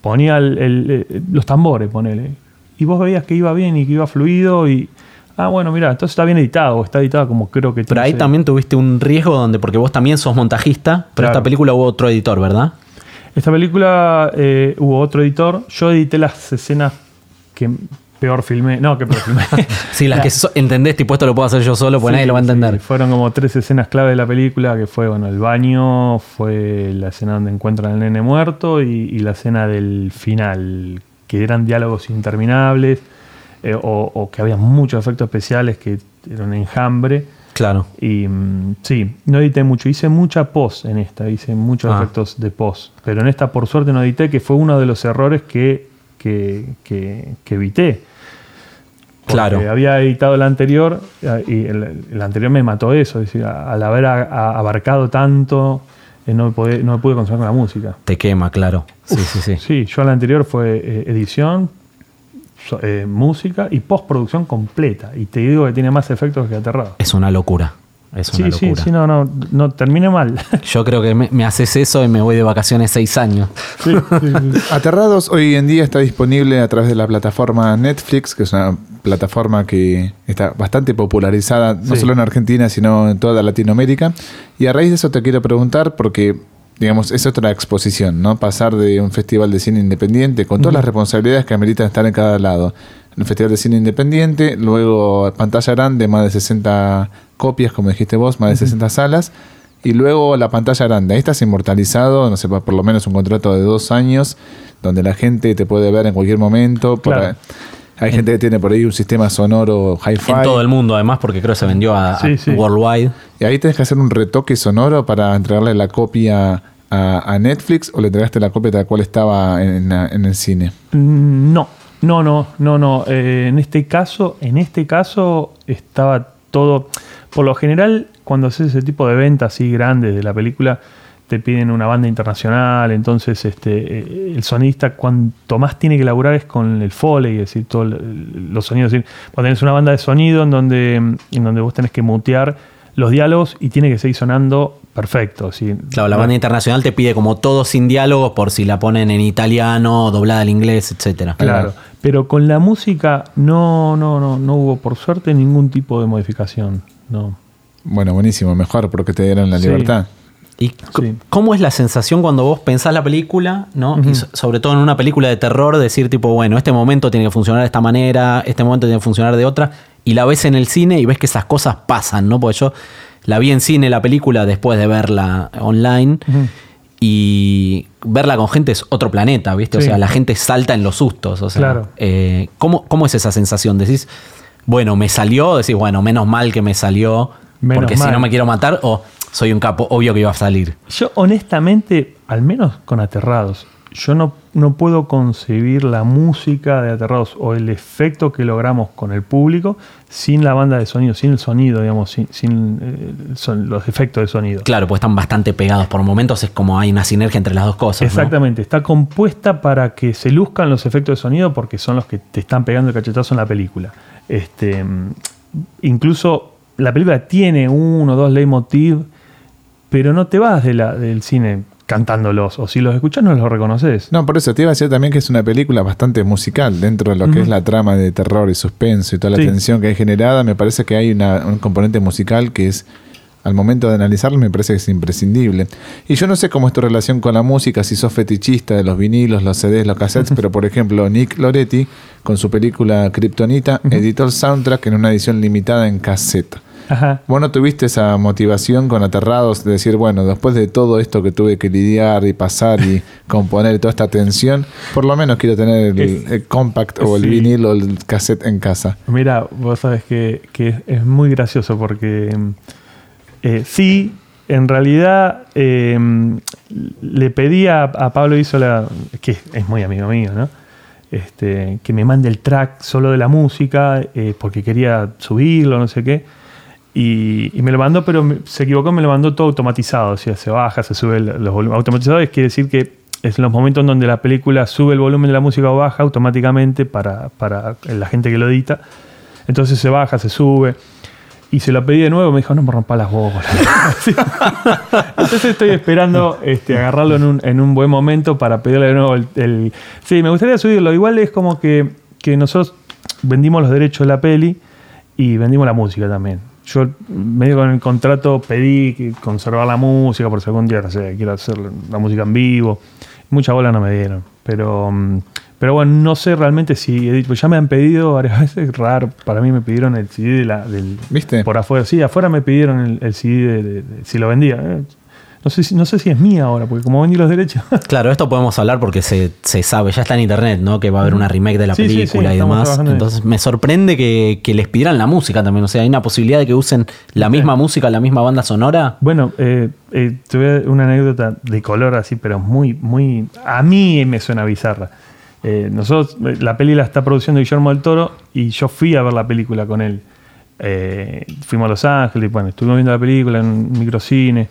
[SPEAKER 5] Ponía el- el- eh, los tambores, ponele. Y vos veías que iba bien y que iba fluido y... Ah, bueno, mira, entonces está bien editado, está editado como creo que...
[SPEAKER 4] Pero ahí también tuviste un riesgo donde, porque vos también sos montajista, pero
[SPEAKER 5] Claro.
[SPEAKER 4] esta película hubo otro editor, ¿verdad?
[SPEAKER 5] Esta película eh, hubo otro editor. Yo edité las escenas que peor filmé. No, que peor filmé.
[SPEAKER 4] Sí, las que so- entendés, tipo esto lo puedo hacer yo solo, pues
[SPEAKER 5] Sí,
[SPEAKER 4] nadie lo va a
[SPEAKER 5] sí,
[SPEAKER 4] entender.
[SPEAKER 5] fueron como tres escenas clave de la película, que fue bueno, el baño, fue la escena donde encuentran al nene muerto y, y la escena del final, que eran diálogos interminables eh, o, o que había muchos efectos especiales que eran enjambre.
[SPEAKER 4] Claro.
[SPEAKER 5] Y mm, sí, no edité mucho, hice mucha post en esta, hice muchos
[SPEAKER 4] Ah.
[SPEAKER 5] efectos de post, pero en esta por suerte no edité, que fue uno de los errores que, que, que- que evité. Porque
[SPEAKER 4] Claro.
[SPEAKER 5] había editado el anterior eh, y el, el anterior me mató eso, es decir, al haber a- a- abarcado tanto, eh, no, me pude, no me pude concentrar con la música.
[SPEAKER 4] Te quema, claro. Sí, sí, sí.
[SPEAKER 5] Sí, yo al anterior fue eh, edición, eh, música y postproducción completa. Y te digo que tiene más efectos que aterrado.
[SPEAKER 4] Es una locura. Es una
[SPEAKER 5] Sí, sí,
[SPEAKER 4] locura.
[SPEAKER 5] sí, no, no, no terminé mal.
[SPEAKER 4] Yo creo que me, me haces eso y me voy de vacaciones seis años.
[SPEAKER 5] Sí, sí, sí.
[SPEAKER 3] Aterrados hoy en día está disponible a través de la plataforma Netflix, que es una plataforma que está bastante popularizada, no
[SPEAKER 5] Sí.
[SPEAKER 3] solo en Argentina, sino en toda Latinoamérica. Y a raíz de eso te quiero preguntar, porque, digamos, es otra exposición, ¿no? Pasar de un festival de cine independiente, con todas las responsabilidades que ameritan estar en cada lado. Un festival de cine independiente, luego pantalla grande, más de 60 copias, como dijiste vos, más de 60 salas. Y luego la pantalla grande. Ahí estás inmortalizado, no sé, por lo menos un contrato de dos años, donde la gente te puede ver en cualquier momento.
[SPEAKER 5] Claro.
[SPEAKER 3] ahí- hay gente que tiene por ahí un sistema sonoro hi-fi.
[SPEAKER 4] En todo el mundo, además, porque creo que se vendió a,
[SPEAKER 5] Sí.
[SPEAKER 4] Worldwide.
[SPEAKER 3] Y ahí tenés que hacer un retoque sonoro para entregarle la copia a, a Netflix o le entregaste la copia tal cual estaba en, el cine.
[SPEAKER 5] Mm, No, no, no, no, no. Eh, en este caso, en este caso estaba todo. Por lo general, cuando haces ese tipo de ventas así grandes de la película, te piden una banda internacional. Entonces, este, eh, el sonista, cuanto más tiene que laburar es con el foley, es decir, todos los sonidos. Es decir, vos tenés una banda de sonido en donde, en donde vos tenés que mutear los diálogos y tiene que seguir sonando perfecto. ¿sí?
[SPEAKER 4] Claro, la banda internacional te pide como todo sin diálogos por si la ponen en italiano, doblada al inglés, etcétera.
[SPEAKER 5] Claro, pero con la música no, no, no, no hubo por suerte ningún tipo de modificación. No.
[SPEAKER 3] Bueno, buenísimo, mejor porque te dieron la
[SPEAKER 5] Sí.
[SPEAKER 3] libertad.
[SPEAKER 4] ¿Y
[SPEAKER 5] Sí.
[SPEAKER 4] cómo es la sensación cuando vos pensás la película, ¿no? Y so- sobre todo en una película de terror, decir tipo, bueno, este momento tiene que funcionar de esta manera, este momento tiene que funcionar de otra, y la ves en el cine y ves que esas cosas pasan, ¿no? Porque yo la vi en cine la película después de verla online. Y verla con gente es otro planeta, ¿viste? O sea, la gente salta en los sustos. O sea,
[SPEAKER 5] Claro.
[SPEAKER 4] eh, ¿cómo, ¿cómo es esa sensación? Decís, bueno, me salió, decís, bueno, menos mal que me salió,
[SPEAKER 5] Menos
[SPEAKER 4] porque si no me quiero matar, o soy un capo, obvio que iba a salir.
[SPEAKER 5] Yo honestamente, al menos con Aterrados, yo no, no puedo concebir la música de Aterrados o el efecto que logramos con el público sin la banda de sonido, sin el sonido, digamos, sin, sin, eh, son los efectos de sonido.
[SPEAKER 4] Claro, pues están bastante pegados por momentos, es como hay una sinergia entre las dos cosas. ¿no?
[SPEAKER 5] Exactamente, está compuesta para que se luzcan los efectos de sonido porque son los que te están pegando el cachetazo en la película. Este, mm, incluso la película tiene uno o dos leitmotiv, pero no te vas de la, del cine cantándolos, o si los escuchas no los reconoces.
[SPEAKER 3] No, por eso te iba a decir también que es una película bastante musical dentro de lo que es la trama de terror y suspenso y toda la
[SPEAKER 5] Sí.
[SPEAKER 3] tensión que hay generada. Me parece que hay una- un componente musical que es al momento de analizarlo me parece que es imprescindible. Y yo no sé cómo es tu relación con la música, si sos fetichista de los vinilos, los CDs, los cassettes, pero por ejemplo Nick Loretti con su película Kryptonita editó el soundtrack en una edición limitada en cassette.
[SPEAKER 5] Ajá.
[SPEAKER 3] ¿Vos no tuviste esa motivación con Aterrados de decir, bueno, después de todo esto que tuve que lidiar y pasar y componer toda esta tensión, por lo menos quiero tener el,
[SPEAKER 5] Es-
[SPEAKER 3] el compact o el
[SPEAKER 5] sí.
[SPEAKER 3] vinilo o el cassette en casa?
[SPEAKER 5] Mira, vos sabes que, que es- muy gracioso porque eh, sí, en realidad eh, le pedí a, a Pablo Isola, que es muy amigo mío, ¿no? Este, que me mande el track solo de la música eh, porque quería subirlo, no sé qué. Y, me lo mandó, pero se equivocó, me lo mandó todo automatizado. O sea, se baja, se sube los volúmenes. Automatizado quiere decir que es los momentos en donde la película sube el volumen de la música o baja automáticamente para, para la gente que lo edita. Entonces se baja, se sube. Y se lo pedí de nuevo, me dijo, no me rompa las bolas. Entonces estoy esperando este, agarrarlo en un, en un buen momento para pedirle de nuevo el, el- Sí, me gustaría subirlo. Igual es como que, que nosotros vendimos los derechos de la peli y vendimos la música también. Yo medio con el contrato pedí conservar la música por si algún día, no sé, quiero hacer la música en vivo. Mucha bola no me dieron. Pero, mm, pero bueno, no sé realmente si. Ya me han pedido varias veces, raro, para mí me pidieron el CD de la, del,
[SPEAKER 3] ¿Viste?
[SPEAKER 5] por afuera. Sí, afuera me pidieron el, el CD de, de- de- si lo vendía. Eh, No sé, si, no sé si es mía ahora, porque como vendí los derechos.
[SPEAKER 4] Claro, esto podemos hablar porque se, se sabe, ya está en internet, ¿no? Que va a haber una remake de la
[SPEAKER 5] Sí, sí, sí,
[SPEAKER 4] película y demás. Entonces me sorprende que, que les pidieran la música también. O sea, hay una posibilidad de que usen la misma música, la misma banda sonora.
[SPEAKER 5] Bueno, eh, eh, te voy a dar una anécdota de color así, pero muy, muy. A mí me suena bizarra. Eh, nosotros, eh, la peli la está produciendo Guillermo del Toro y yo fui a ver la película con él. Eh, fuimos a Los Ángeles, y bueno, estuvimos viendo la película en un microcine.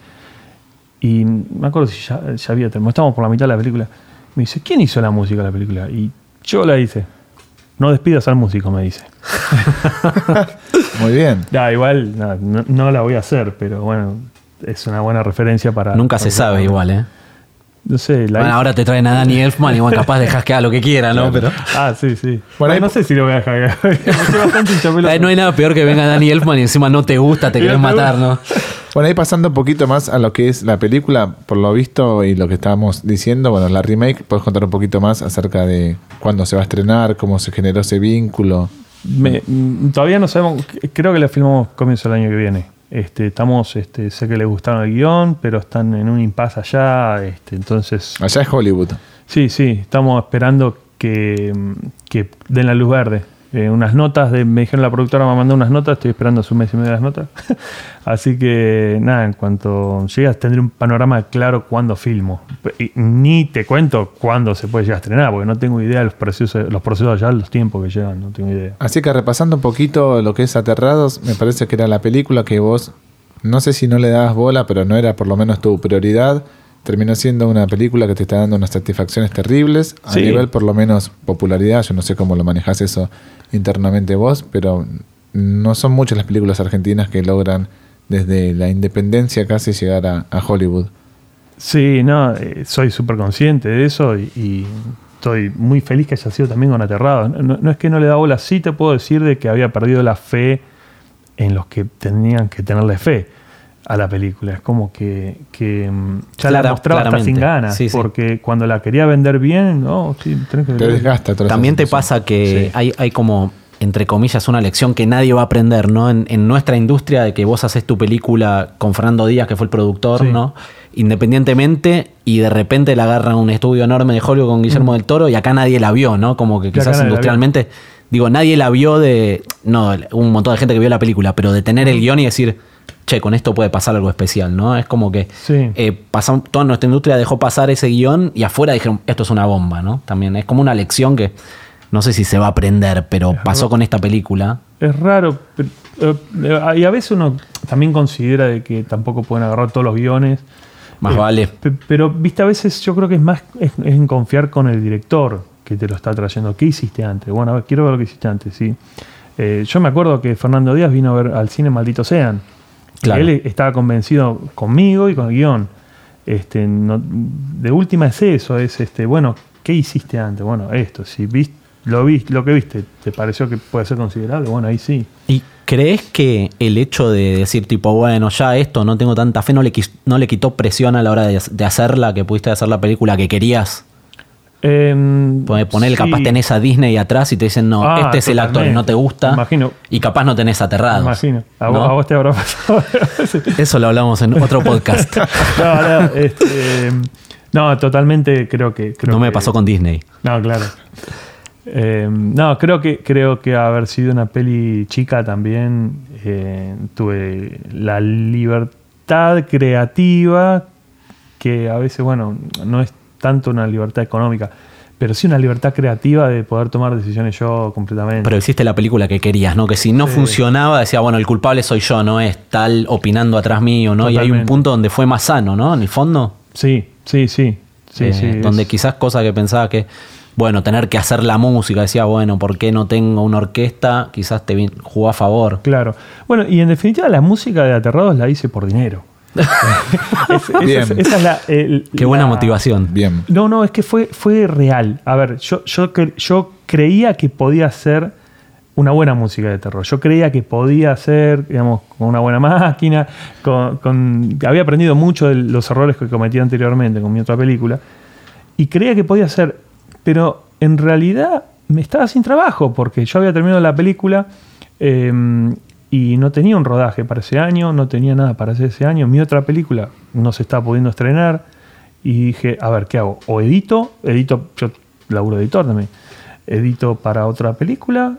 [SPEAKER 5] Y me acuerdo si ya, ya había terminado, estábamos por la mitad de la película. Me dice, ¿quién hizo la música de la película? Y yo la hice. No despidas al músico, me dice.
[SPEAKER 3] Muy bien.
[SPEAKER 5] Ya, igual no, no- no la voy a hacer, pero bueno, es una buena referencia para.
[SPEAKER 4] Nunca se sabe igual, ¿eh?
[SPEAKER 5] No sé, la
[SPEAKER 4] Bueno,
[SPEAKER 5] hice-
[SPEAKER 4] ahora te traen a Danny Elfman y bueno, capaz dejas que haga lo que quiera, ¿no? Pero
[SPEAKER 5] Ah, sí, sí.
[SPEAKER 3] Bueno,
[SPEAKER 5] Bueno,
[SPEAKER 3] ahí-
[SPEAKER 5] no sé si lo voy a dejar.
[SPEAKER 4] Eh, no hay nada peor que venga Danny Elfman y encima no te gusta, te querés matar, ¿no?
[SPEAKER 3] Bueno, ahí pasando un poquito más a lo que es la película, por lo visto y lo que estábamos diciendo, bueno, la remake, puedes contar un poquito más acerca de cuándo se va a estrenar, cómo se generó ese vínculo.
[SPEAKER 5] Me- mm, todavía no sabemos. Creo que la filmamos comienzo del año que viene. Este, estamos, este, sé que les gustaron el guion, pero están en un impasse allá. Este, entonces,
[SPEAKER 3] Allá es Hollywood.
[SPEAKER 5] sí, sí, estamos esperando que, mm, que den la luz verde. Eh, unas notas, de, me dijeron la productora me mandó unas notas, estoy esperando hace un mes y medio las notas. Así que nada, en cuanto llegas tendré un panorama claro cuándo filmo. Ni te cuento cuándo se puede llegar a estrenar, porque no tengo idea de los procesos, los procesos allá, los tiempos que llevan, no tengo idea.
[SPEAKER 3] Así que repasando un poquito lo que es Aterrados, me parece que era la película que vos, no sé si no le dabas bola, pero no era por lo menos tu prioridad. Terminó siendo una película que te está dando unas satisfacciones terribles, a
[SPEAKER 5] Sí.
[SPEAKER 3] nivel por lo menos popularidad. Yo no sé cómo lo manejás eso internamente vos, pero no son muchas las películas argentinas que logran desde la independencia casi llegar a, a Hollywood.
[SPEAKER 5] Sí, no, eh, soy súper consciente de eso y, y estoy muy feliz que haya sido también con Aterrado. No, no es que no le da bola, sí te puedo decir de que había perdido la fe en los que tenían que tenerle fe a la película. Es como que, que, mm, ya
[SPEAKER 4] Clara-
[SPEAKER 5] la mostraba hasta sin ganas,
[SPEAKER 4] Sí, sí.
[SPEAKER 5] porque cuando la quería vender bien, no, sí, tenés que
[SPEAKER 3] Te desgasta
[SPEAKER 4] También te pasa que
[SPEAKER 5] Sí.
[SPEAKER 4] hay, hay como, entre comillas, una lección que nadie va a aprender, ¿no? En, en nuestra industria de que vos haces tu película con Fernando Díaz, que fue el productor,
[SPEAKER 5] Sí.
[SPEAKER 4] ¿no? Independientemente, y de repente la agarran un estudio enorme de Hollywood con Guillermo del Toro y acá nadie la vio, ¿no? Como que quizás industrialmente, digo, nadie la vio de. No, un montón de gente que vio la película, pero de tener el guion y decir. Che, con esto puede pasar algo especial, ¿no? Es como que
[SPEAKER 5] Sí.
[SPEAKER 4] eh, toda nuestra industria dejó pasar ese guion y afuera dijeron, esto es una bomba, ¿no? También es como una lección que no sé si se va a aprender, pero pasó con esta película.
[SPEAKER 5] Es raro, pero, eh, y a veces uno también considera de que tampoco pueden agarrar todos los guiones.
[SPEAKER 4] Más
[SPEAKER 5] Eh,
[SPEAKER 4] vale.
[SPEAKER 5] pe- Pero, viste, a veces yo creo que es más es, es en confiar con el director que te lo está trayendo. ¿Qué hiciste antes? Bueno, a ver, quiero ver lo que hiciste antes, sí. Eh, yo me acuerdo que Fernando Díaz vino a ver al cine Maldito Sean.
[SPEAKER 4] Claro.
[SPEAKER 5] Él estaba convencido conmigo y con el guion. Este, no- de última es eso, es este, bueno, ¿qué hiciste antes? Bueno, esto, si viste, lo viste, lo que viste, ¿te pareció que puede ser considerable? Bueno, ahí sí.
[SPEAKER 4] Y ¿Crees que el hecho de decir, tipo, bueno, ya esto no tengo tanta fe, no le, no le quitó presión a la hora de, de hacerla, que pudiste hacer la película que querías?
[SPEAKER 5] Em,
[SPEAKER 4] Poner,
[SPEAKER 5] sí.
[SPEAKER 4] capaz tenés a Disney atrás y te dicen, no,
[SPEAKER 5] Ah,
[SPEAKER 4] este es el actor y no te gusta.
[SPEAKER 5] Imagino.
[SPEAKER 4] Y capaz no tenés aterrados.
[SPEAKER 5] Imagino. A,
[SPEAKER 4] ¿no?
[SPEAKER 5] vos, a vos te habrá pasado. Sí.
[SPEAKER 4] Eso lo hablamos en otro podcast.
[SPEAKER 5] no, no, este, no, totalmente creo que. Creo
[SPEAKER 4] no me
[SPEAKER 5] que-
[SPEAKER 4] pasó con Disney.
[SPEAKER 5] No, claro. Eh, no, creo que creo que haber sido una peli chica también eh, tuve la libertad creativa que a veces, bueno, no es tanto una libertad económica, pero sí una libertad creativa de poder tomar decisiones yo completamente.
[SPEAKER 4] Pero hiciste la película que querías, ¿no? Que si no
[SPEAKER 5] Sí.
[SPEAKER 4] funcionaba, decía, bueno, el culpable soy yo, no es tal opinando atrás mío, ¿no? Y hay un punto donde fue más sano, ¿no? En el fondo.
[SPEAKER 5] sí, sí, sí. Sí,
[SPEAKER 4] Eh,
[SPEAKER 5] sí,
[SPEAKER 4] donde
[SPEAKER 5] es-
[SPEAKER 4] quizás cosas que pensaba que, bueno, tener que hacer la música, decía, bueno, ¿por qué no tengo una orquesta? Quizás te jugó a favor.
[SPEAKER 5] Claro. Bueno, y en definitiva la música de Aterrados la hice por dinero. Es- esa,
[SPEAKER 3] Bien.
[SPEAKER 5] es, esa es la... el-
[SPEAKER 4] Qué buena
[SPEAKER 5] la-
[SPEAKER 4] motivación.
[SPEAKER 3] Bien.
[SPEAKER 5] No, no, es que fue, fue real. A ver, yo, yo, yo creía que podía hacer una buena música de terror. Yo creía que podía hacer, digamos, con una buena máquina. Con, con- había aprendido mucho de los errores que cometí anteriormente con mi otra película. Y creía que podía hacer. Pero en realidad me estaba sin trabajo porque yo había terminado la película eh, y no tenía un rodaje para ese año, no tenía nada para hacer ese año. Mi otra película no se estaba pudiendo estrenar. Y dije, a ver, ¿qué hago? O edito, edito, yo laburo editor también, edito para otra película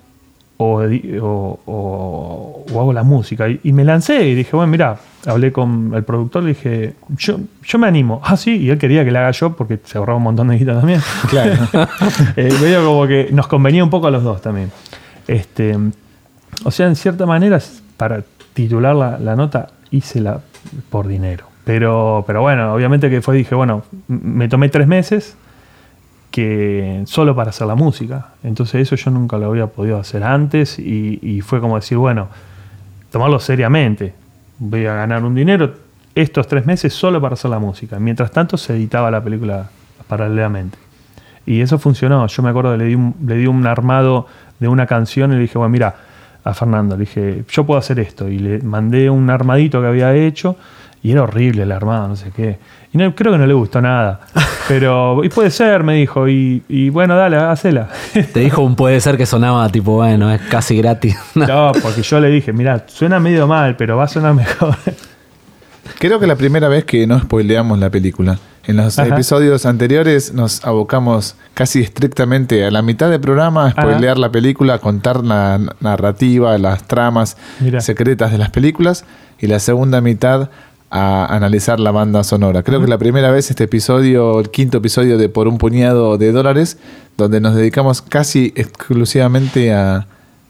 [SPEAKER 5] o, edi- o- o- o hago la música. Y, y me lancé y dije, bueno, mira, hablé con el productor, le dije, yo, yo me animo. Ah, sí, y él quería que la haga yo porque se ahorraba un montón de guita también.
[SPEAKER 3] Claro.
[SPEAKER 5] Eh, medio como que nos convenía un poco a los dos también. Este, o sea, en cierta manera, para titular la, la nota, hice la por dinero. Pero, pero bueno, obviamente que fue, dije, bueno, me tomé tres meses que solo para hacer la música. Entonces eso yo nunca lo había podido hacer antes y, y fue como decir, bueno, tomarlo seriamente. Voy a ganar un dinero estos tres meses solo para hacer la música. Mientras tanto se editaba la película paralelamente. Y eso funcionó. Yo me acuerdo que le di un, le di un armado de una canción y le dije, bueno, mira, a Fernando, le dije, yo puedo hacer esto. Y le mandé un armadito que había hecho y era horrible el armado, no sé qué. Y no, creo que no le gustó nada. Pero, y puede ser, me dijo. Y, y bueno, dale, hacela.
[SPEAKER 4] Te dijo un puede ser que sonaba tipo, bueno, es casi gratis.
[SPEAKER 5] no, porque yo le dije, mira, suena medio mal, pero va a sonar mejor.
[SPEAKER 3] Creo que la primera vez que no spoileamos la película. En los
[SPEAKER 5] Ajá.
[SPEAKER 3] episodios anteriores nos abocamos casi estrictamente a la mitad del programa a spoilear la película, a contar la narrativa, las tramas
[SPEAKER 5] Mirá.
[SPEAKER 3] secretas de las películas y la segunda mitad a analizar la banda sonora. Creo que la primera vez este episodio, el quinto episodio de Por un puñado de dólares, donde nos dedicamos casi exclusivamente a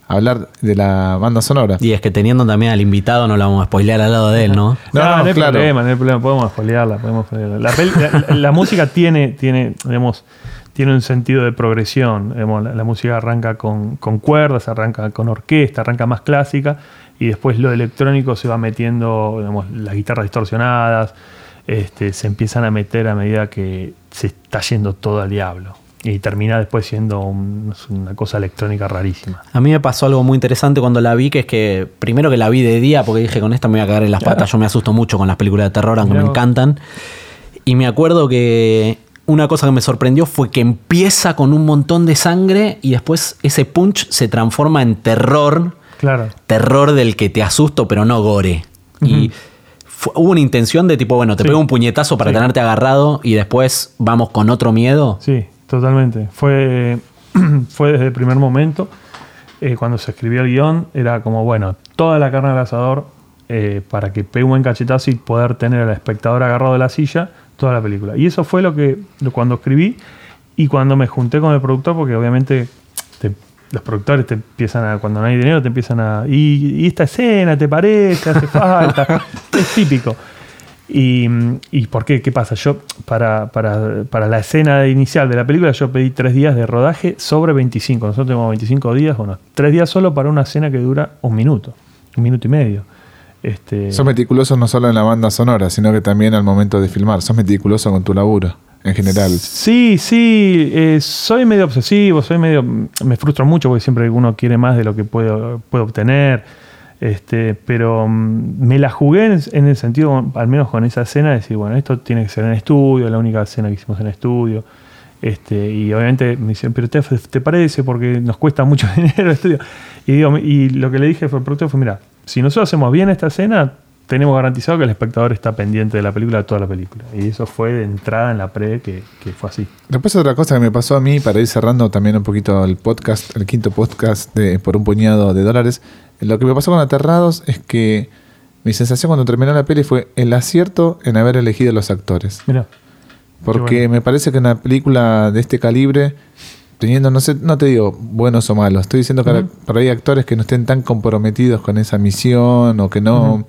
[SPEAKER 3] hablar de la banda sonora.
[SPEAKER 4] Y es que teniendo también al invitado, no lo vamos a spoilear al lado de él, ¿no?
[SPEAKER 3] No,
[SPEAKER 5] No, no, hay
[SPEAKER 3] claro.
[SPEAKER 5] problema, no hay problema, podemos espolearla, podemos espolearla. La, pel- la- la música tiene, tiene, digamos, tiene un sentido de progresión. digamos, la, la música arranca con, con cuerdas, arranca con orquesta, arranca más clásica, y después lo electrónico se va metiendo, digamos, las guitarras distorsionadas, este, se empiezan a meter a medida que se está yendo todo al diablo. Y termina después siendo un- una cosa electrónica rarísima.
[SPEAKER 4] A mí me pasó algo muy interesante cuando la vi, que es que primero que la vi de día, porque dije con esta me voy a cagar en las patas, yo me asusto mucho con las películas de terror, aunque
[SPEAKER 5] Mirá
[SPEAKER 4] me encantan. Y me acuerdo que una cosa que me sorprendió fue que empieza con un montón de sangre y después ese punch se transforma en terror,
[SPEAKER 5] Claro.
[SPEAKER 4] terror del que te asusto, pero no gore. Y hubo una intención de tipo, bueno, te
[SPEAKER 5] Sí.
[SPEAKER 4] pego un puñetazo para
[SPEAKER 5] Sí.
[SPEAKER 4] tenerte agarrado y después vamos con otro miedo.
[SPEAKER 5] Sí, totalmente. Fue, fue desde el primer momento. eh, cuando se escribió el guion, era como, bueno, toda la carne al asador eh, para que pegue un buen cachetazo y poder tener al espectador agarrado de la silla toda la película. Y eso fue lo que lo- cuando escribí y cuando me junté con el productor, porque obviamente te- los productores te empiezan a, cuando no hay dinero, te empiezan a. Y, y esta escena, ¿te parece? ¿Hace falta? es típico. Y, ¿Y por qué? ¿Qué pasa? Yo, para, para, para la escena inicial de la película, yo pedí tres días de rodaje sobre 25. Nosotros tenemos 25 días, bueno, tres días solo para una escena que dura un minuto, un minuto y medio. Este,
[SPEAKER 3] Sos meticuloso no solo en la banda sonora, sino que también al momento de filmar. Sos meticuloso con tu laburo, en general.
[SPEAKER 5] Sí, sí, eh, soy medio obsesivo, soy medio. Me frustro mucho porque siempre uno quiere más de lo que puede, puede obtener. Este, pero mm, me la jugué en, el sentido, al menos con esa escena, de decir, bueno, esto tiene que ser en estudio, la única escena que hicimos en estudio. Este, y obviamente me dicen, pero te, te parece porque nos cuesta mucho dinero el estudio. Y, digo, y lo que le dije fue, productor fue, mira, si nosotros hacemos bien esta escena, tenemos garantizado que el espectador está pendiente de la película, de toda la película. Y eso fue de entrada en la pre que, que fue así.
[SPEAKER 3] Después otra cosa que me pasó a mí, para ir cerrando también un poquito el podcast, el quinto podcast de Por un puñado de dólares, lo que me pasó con Aterrados es que mi sensación cuando terminó la peli fue el acierto en haber elegido los actores.
[SPEAKER 5] Mira.
[SPEAKER 3] Porque
[SPEAKER 5] bueno.
[SPEAKER 3] me parece que una película de este calibre, teniendo, no sé, no te digo buenos o malos, estoy diciendo que
[SPEAKER 5] Ujú.
[SPEAKER 3] por ahí actores que no estén tan comprometidos con esa misión o que no.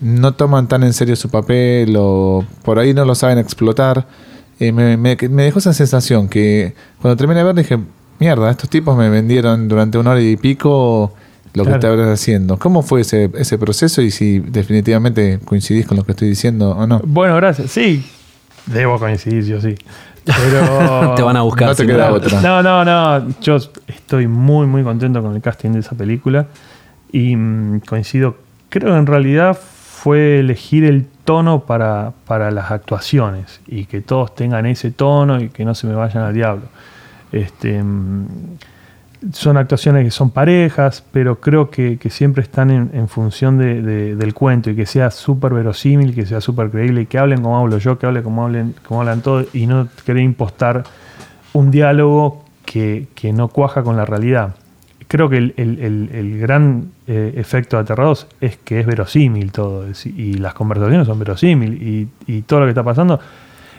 [SPEAKER 3] No toman tan en serio su papel o por ahí no lo saben explotar. eh, me, me- que me dejó esa sensación que cuando terminé de ver dije, mierda, estos tipos me vendieron durante una hora y pico lo que
[SPEAKER 5] Claro.
[SPEAKER 3] estaban haciendo. ¿Cómo fue ese, ese proceso y si definitivamente coincidís con lo que estoy diciendo o no?
[SPEAKER 5] Bueno, gracias. Sí, debo coincidir, yo sí. Pero.
[SPEAKER 4] Te van a buscar.
[SPEAKER 3] No te queda otra.
[SPEAKER 5] No, no, no. Yo estoy muy, muy contento con el casting de esa película. Y mm, coincido. Creo que en realidad fue elegir el tono para, para las actuaciones. Y que todos tengan ese tono y que no se me vayan al diablo. Este. son actuaciones que son parejas, pero creo que, siempre están en, en función de- de- del cuento y que sea súper verosímil, que sea súper creíble y que hablen como hablo yo, que hablen como, hablen, como hablan todos y no querer impostar un diálogo que, que no cuaja con la realidad. Creo que el, el- el- el gran eh, efecto de Aterrados es que es verosímil todo es- y las conversaciones son verosímil y, y todo lo que está pasando.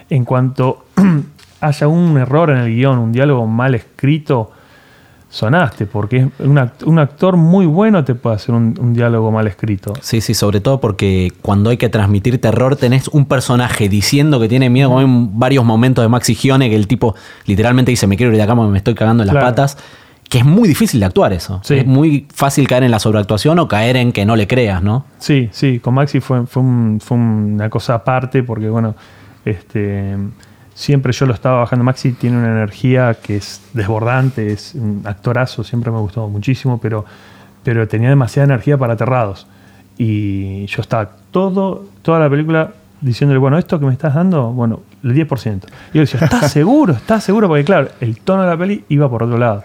[SPEAKER 5] En cuanto haya un error en el guion, un diálogo mal escrito, sonaste, porque es un, act- un actor muy bueno te puede hacer un, un diálogo mal escrito.
[SPEAKER 4] Sí, sí, sobre todo porque cuando hay que transmitir terror tenés un personaje diciendo que tiene miedo, como hay varios momentos de Maxi Gione que el tipo literalmente dice me quiero ir de acá porque me estoy cagando en las
[SPEAKER 5] Claro.
[SPEAKER 4] patas, que es muy difícil de actuar eso.
[SPEAKER 5] Sí.
[SPEAKER 4] Es muy fácil caer en la sobreactuación o caer en que no le creas, ¿no?
[SPEAKER 5] Sí, sí, con Maxi fue, fue, un- fue una cosa aparte porque, bueno, este, siempre yo lo estaba bajando. Maxi tiene una energía que es desbordante, es un actorazo, siempre me gustó muchísimo, pero, pero tenía demasiada energía para aterrados. Y yo estaba todo, toda la película diciéndole, bueno, esto que me estás dando, bueno, el 10%. Y yo decía, ¿estás seguro? ¿Estás seguro? Porque claro, el tono de la peli iba por otro lado.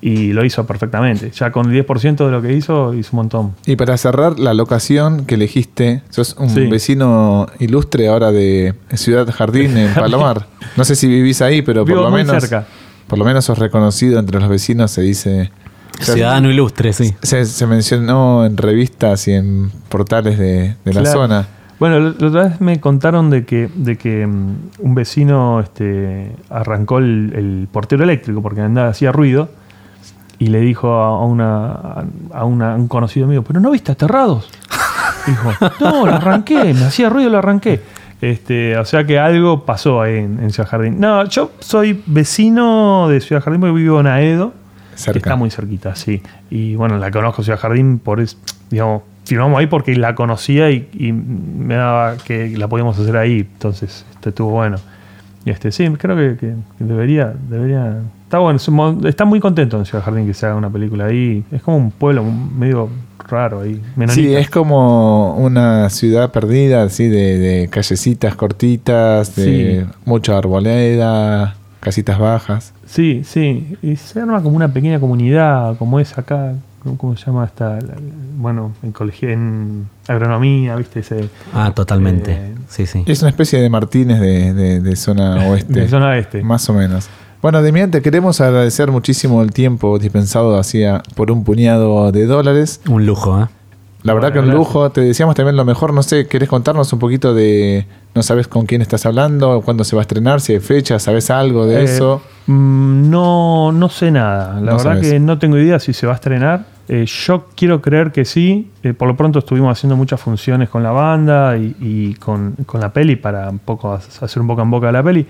[SPEAKER 5] Y lo hizo perfectamente. Ya con el 10% de lo que hizo, hizo un montón.
[SPEAKER 3] Y para cerrar, la locación que elegiste, sos un
[SPEAKER 5] Sí.
[SPEAKER 3] vecino ilustre ahora de Ciudad Jardín en Palomar. No sé si vivís ahí, pero por lo
[SPEAKER 5] muy
[SPEAKER 3] menos
[SPEAKER 5] cerca.
[SPEAKER 3] por lo menos sos reconocido entre los vecinos, se dice. se-
[SPEAKER 4] Ciudadano ilustre, sí.
[SPEAKER 3] Se, se mencionó en revistas y en portales de, de la zona.
[SPEAKER 5] Bueno, la la otra vez me contaron de que, de que mm, un vecino este, arrancó el, el portero eléctrico porque andaba, hacía ruido y le dijo a, una, a una- un conocido mío, pero no viste aterrados. Dijo, no, lo arranqué, me hacía ruido, lo arranqué. Este, o sea que algo pasó ahí en, en Ciudad Jardín. No, yo soy vecino de Ciudad Jardín porque vivo en Aedo. que está muy cerquita, sí. Y bueno, la conozco Ciudad Jardín por es, digamos, firmamos ahí porque la conocía y, y me daba que la podíamos hacer ahí. Entonces, este estuvo bueno. Y este, sí, creo que, debería, debería. Está bueno, está muy contento en Ciudad Jardín que se haga una película ahí. Es como un pueblo medio raro ahí. menonita.
[SPEAKER 3] Sí, es como una ciudad perdida, así de, de callecitas cortitas, de
[SPEAKER 5] Sí.
[SPEAKER 3] mucha arboleda, casitas bajas.
[SPEAKER 5] Sí, sí. Y se arma como una pequeña comunidad, como es acá. ¿Cómo, se llama esta? la- bueno, en colegio, en agronomía, ¿viste? Ese,
[SPEAKER 4] Ah, totalmente.
[SPEAKER 5] Eh,
[SPEAKER 4] sí, sí.
[SPEAKER 3] Es una especie de Martínez de, de- de zona oeste.
[SPEAKER 5] de zona este.
[SPEAKER 3] Más o menos. Bueno, Demian, te queremos agradecer muchísimo el tiempo dispensado hacia por un puñado de dólares.
[SPEAKER 4] Un lujo, ¿eh?
[SPEAKER 3] La verdad
[SPEAKER 5] Bueno,
[SPEAKER 3] que un lujo. Te decíamos también lo mejor. No sé, ¿querés contarnos un poquito de... No sabes con quién estás hablando, cuándo se va a estrenar, si hay fecha, sabes algo de
[SPEAKER 5] Eh,
[SPEAKER 3] eso?
[SPEAKER 5] mm, No, no sé nada. La
[SPEAKER 3] No
[SPEAKER 5] verdad
[SPEAKER 3] sabes.
[SPEAKER 5] que no tengo idea si se va a estrenar. Eh, yo quiero creer que sí. Eh, por lo pronto estuvimos haciendo muchas funciones con la banda y, y con, con la peli para un poco hacer un boca en boca de la peli.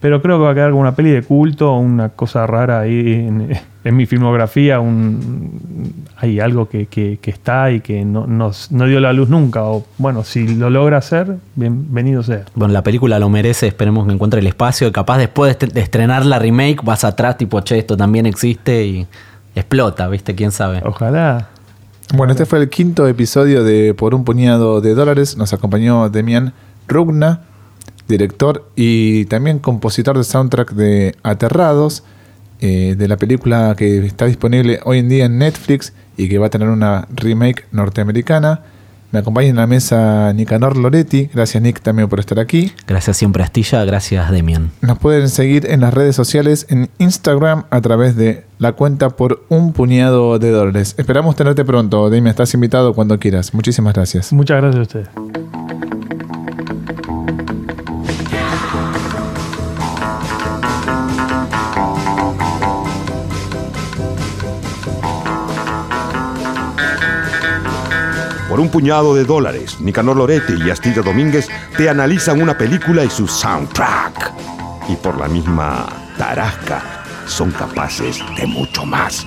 [SPEAKER 5] Pero creo que va a quedar como una peli de culto, una cosa rara ahí en, en mi filmografía. Un, hay algo que, que- que está y que no, nos- no dio la luz nunca. O bueno, si lo logra hacer, bienvenido sea.
[SPEAKER 4] Bueno, la película lo merece, esperemos que encuentre el espacio. Y capaz después de estrenar la remake, vas atrás, tipo, che, esto también existe y explota, ¿viste? ¿Quién sabe?
[SPEAKER 5] Ojalá.
[SPEAKER 3] Bueno, este fue el quinto episodio de Por un puñado de dólares. Nos acompañó Demian Rugna, director y también compositor de soundtrack de Aterrados, eh, de la película que está disponible hoy en día en Netflix y que va a tener una remake norteamericana. Me acompaña en la mesa Nicanor Loretti. Gracias Nick también por estar aquí.
[SPEAKER 4] Gracias siempre Astilla, gracias Demian.
[SPEAKER 3] Nos pueden seguir en las redes sociales, en Instagram, a través de la cuenta por un puñado de dólares. Esperamos tenerte pronto, Demian. Estás invitado cuando quieras. Muchísimas gracias.
[SPEAKER 5] Muchas gracias a ustedes.
[SPEAKER 1] Un puñado de dólares, Nicanor Lorete y Astilla Domínguez te analizan una película y su soundtrack. Y por la misma tarasca, son capaces de mucho más.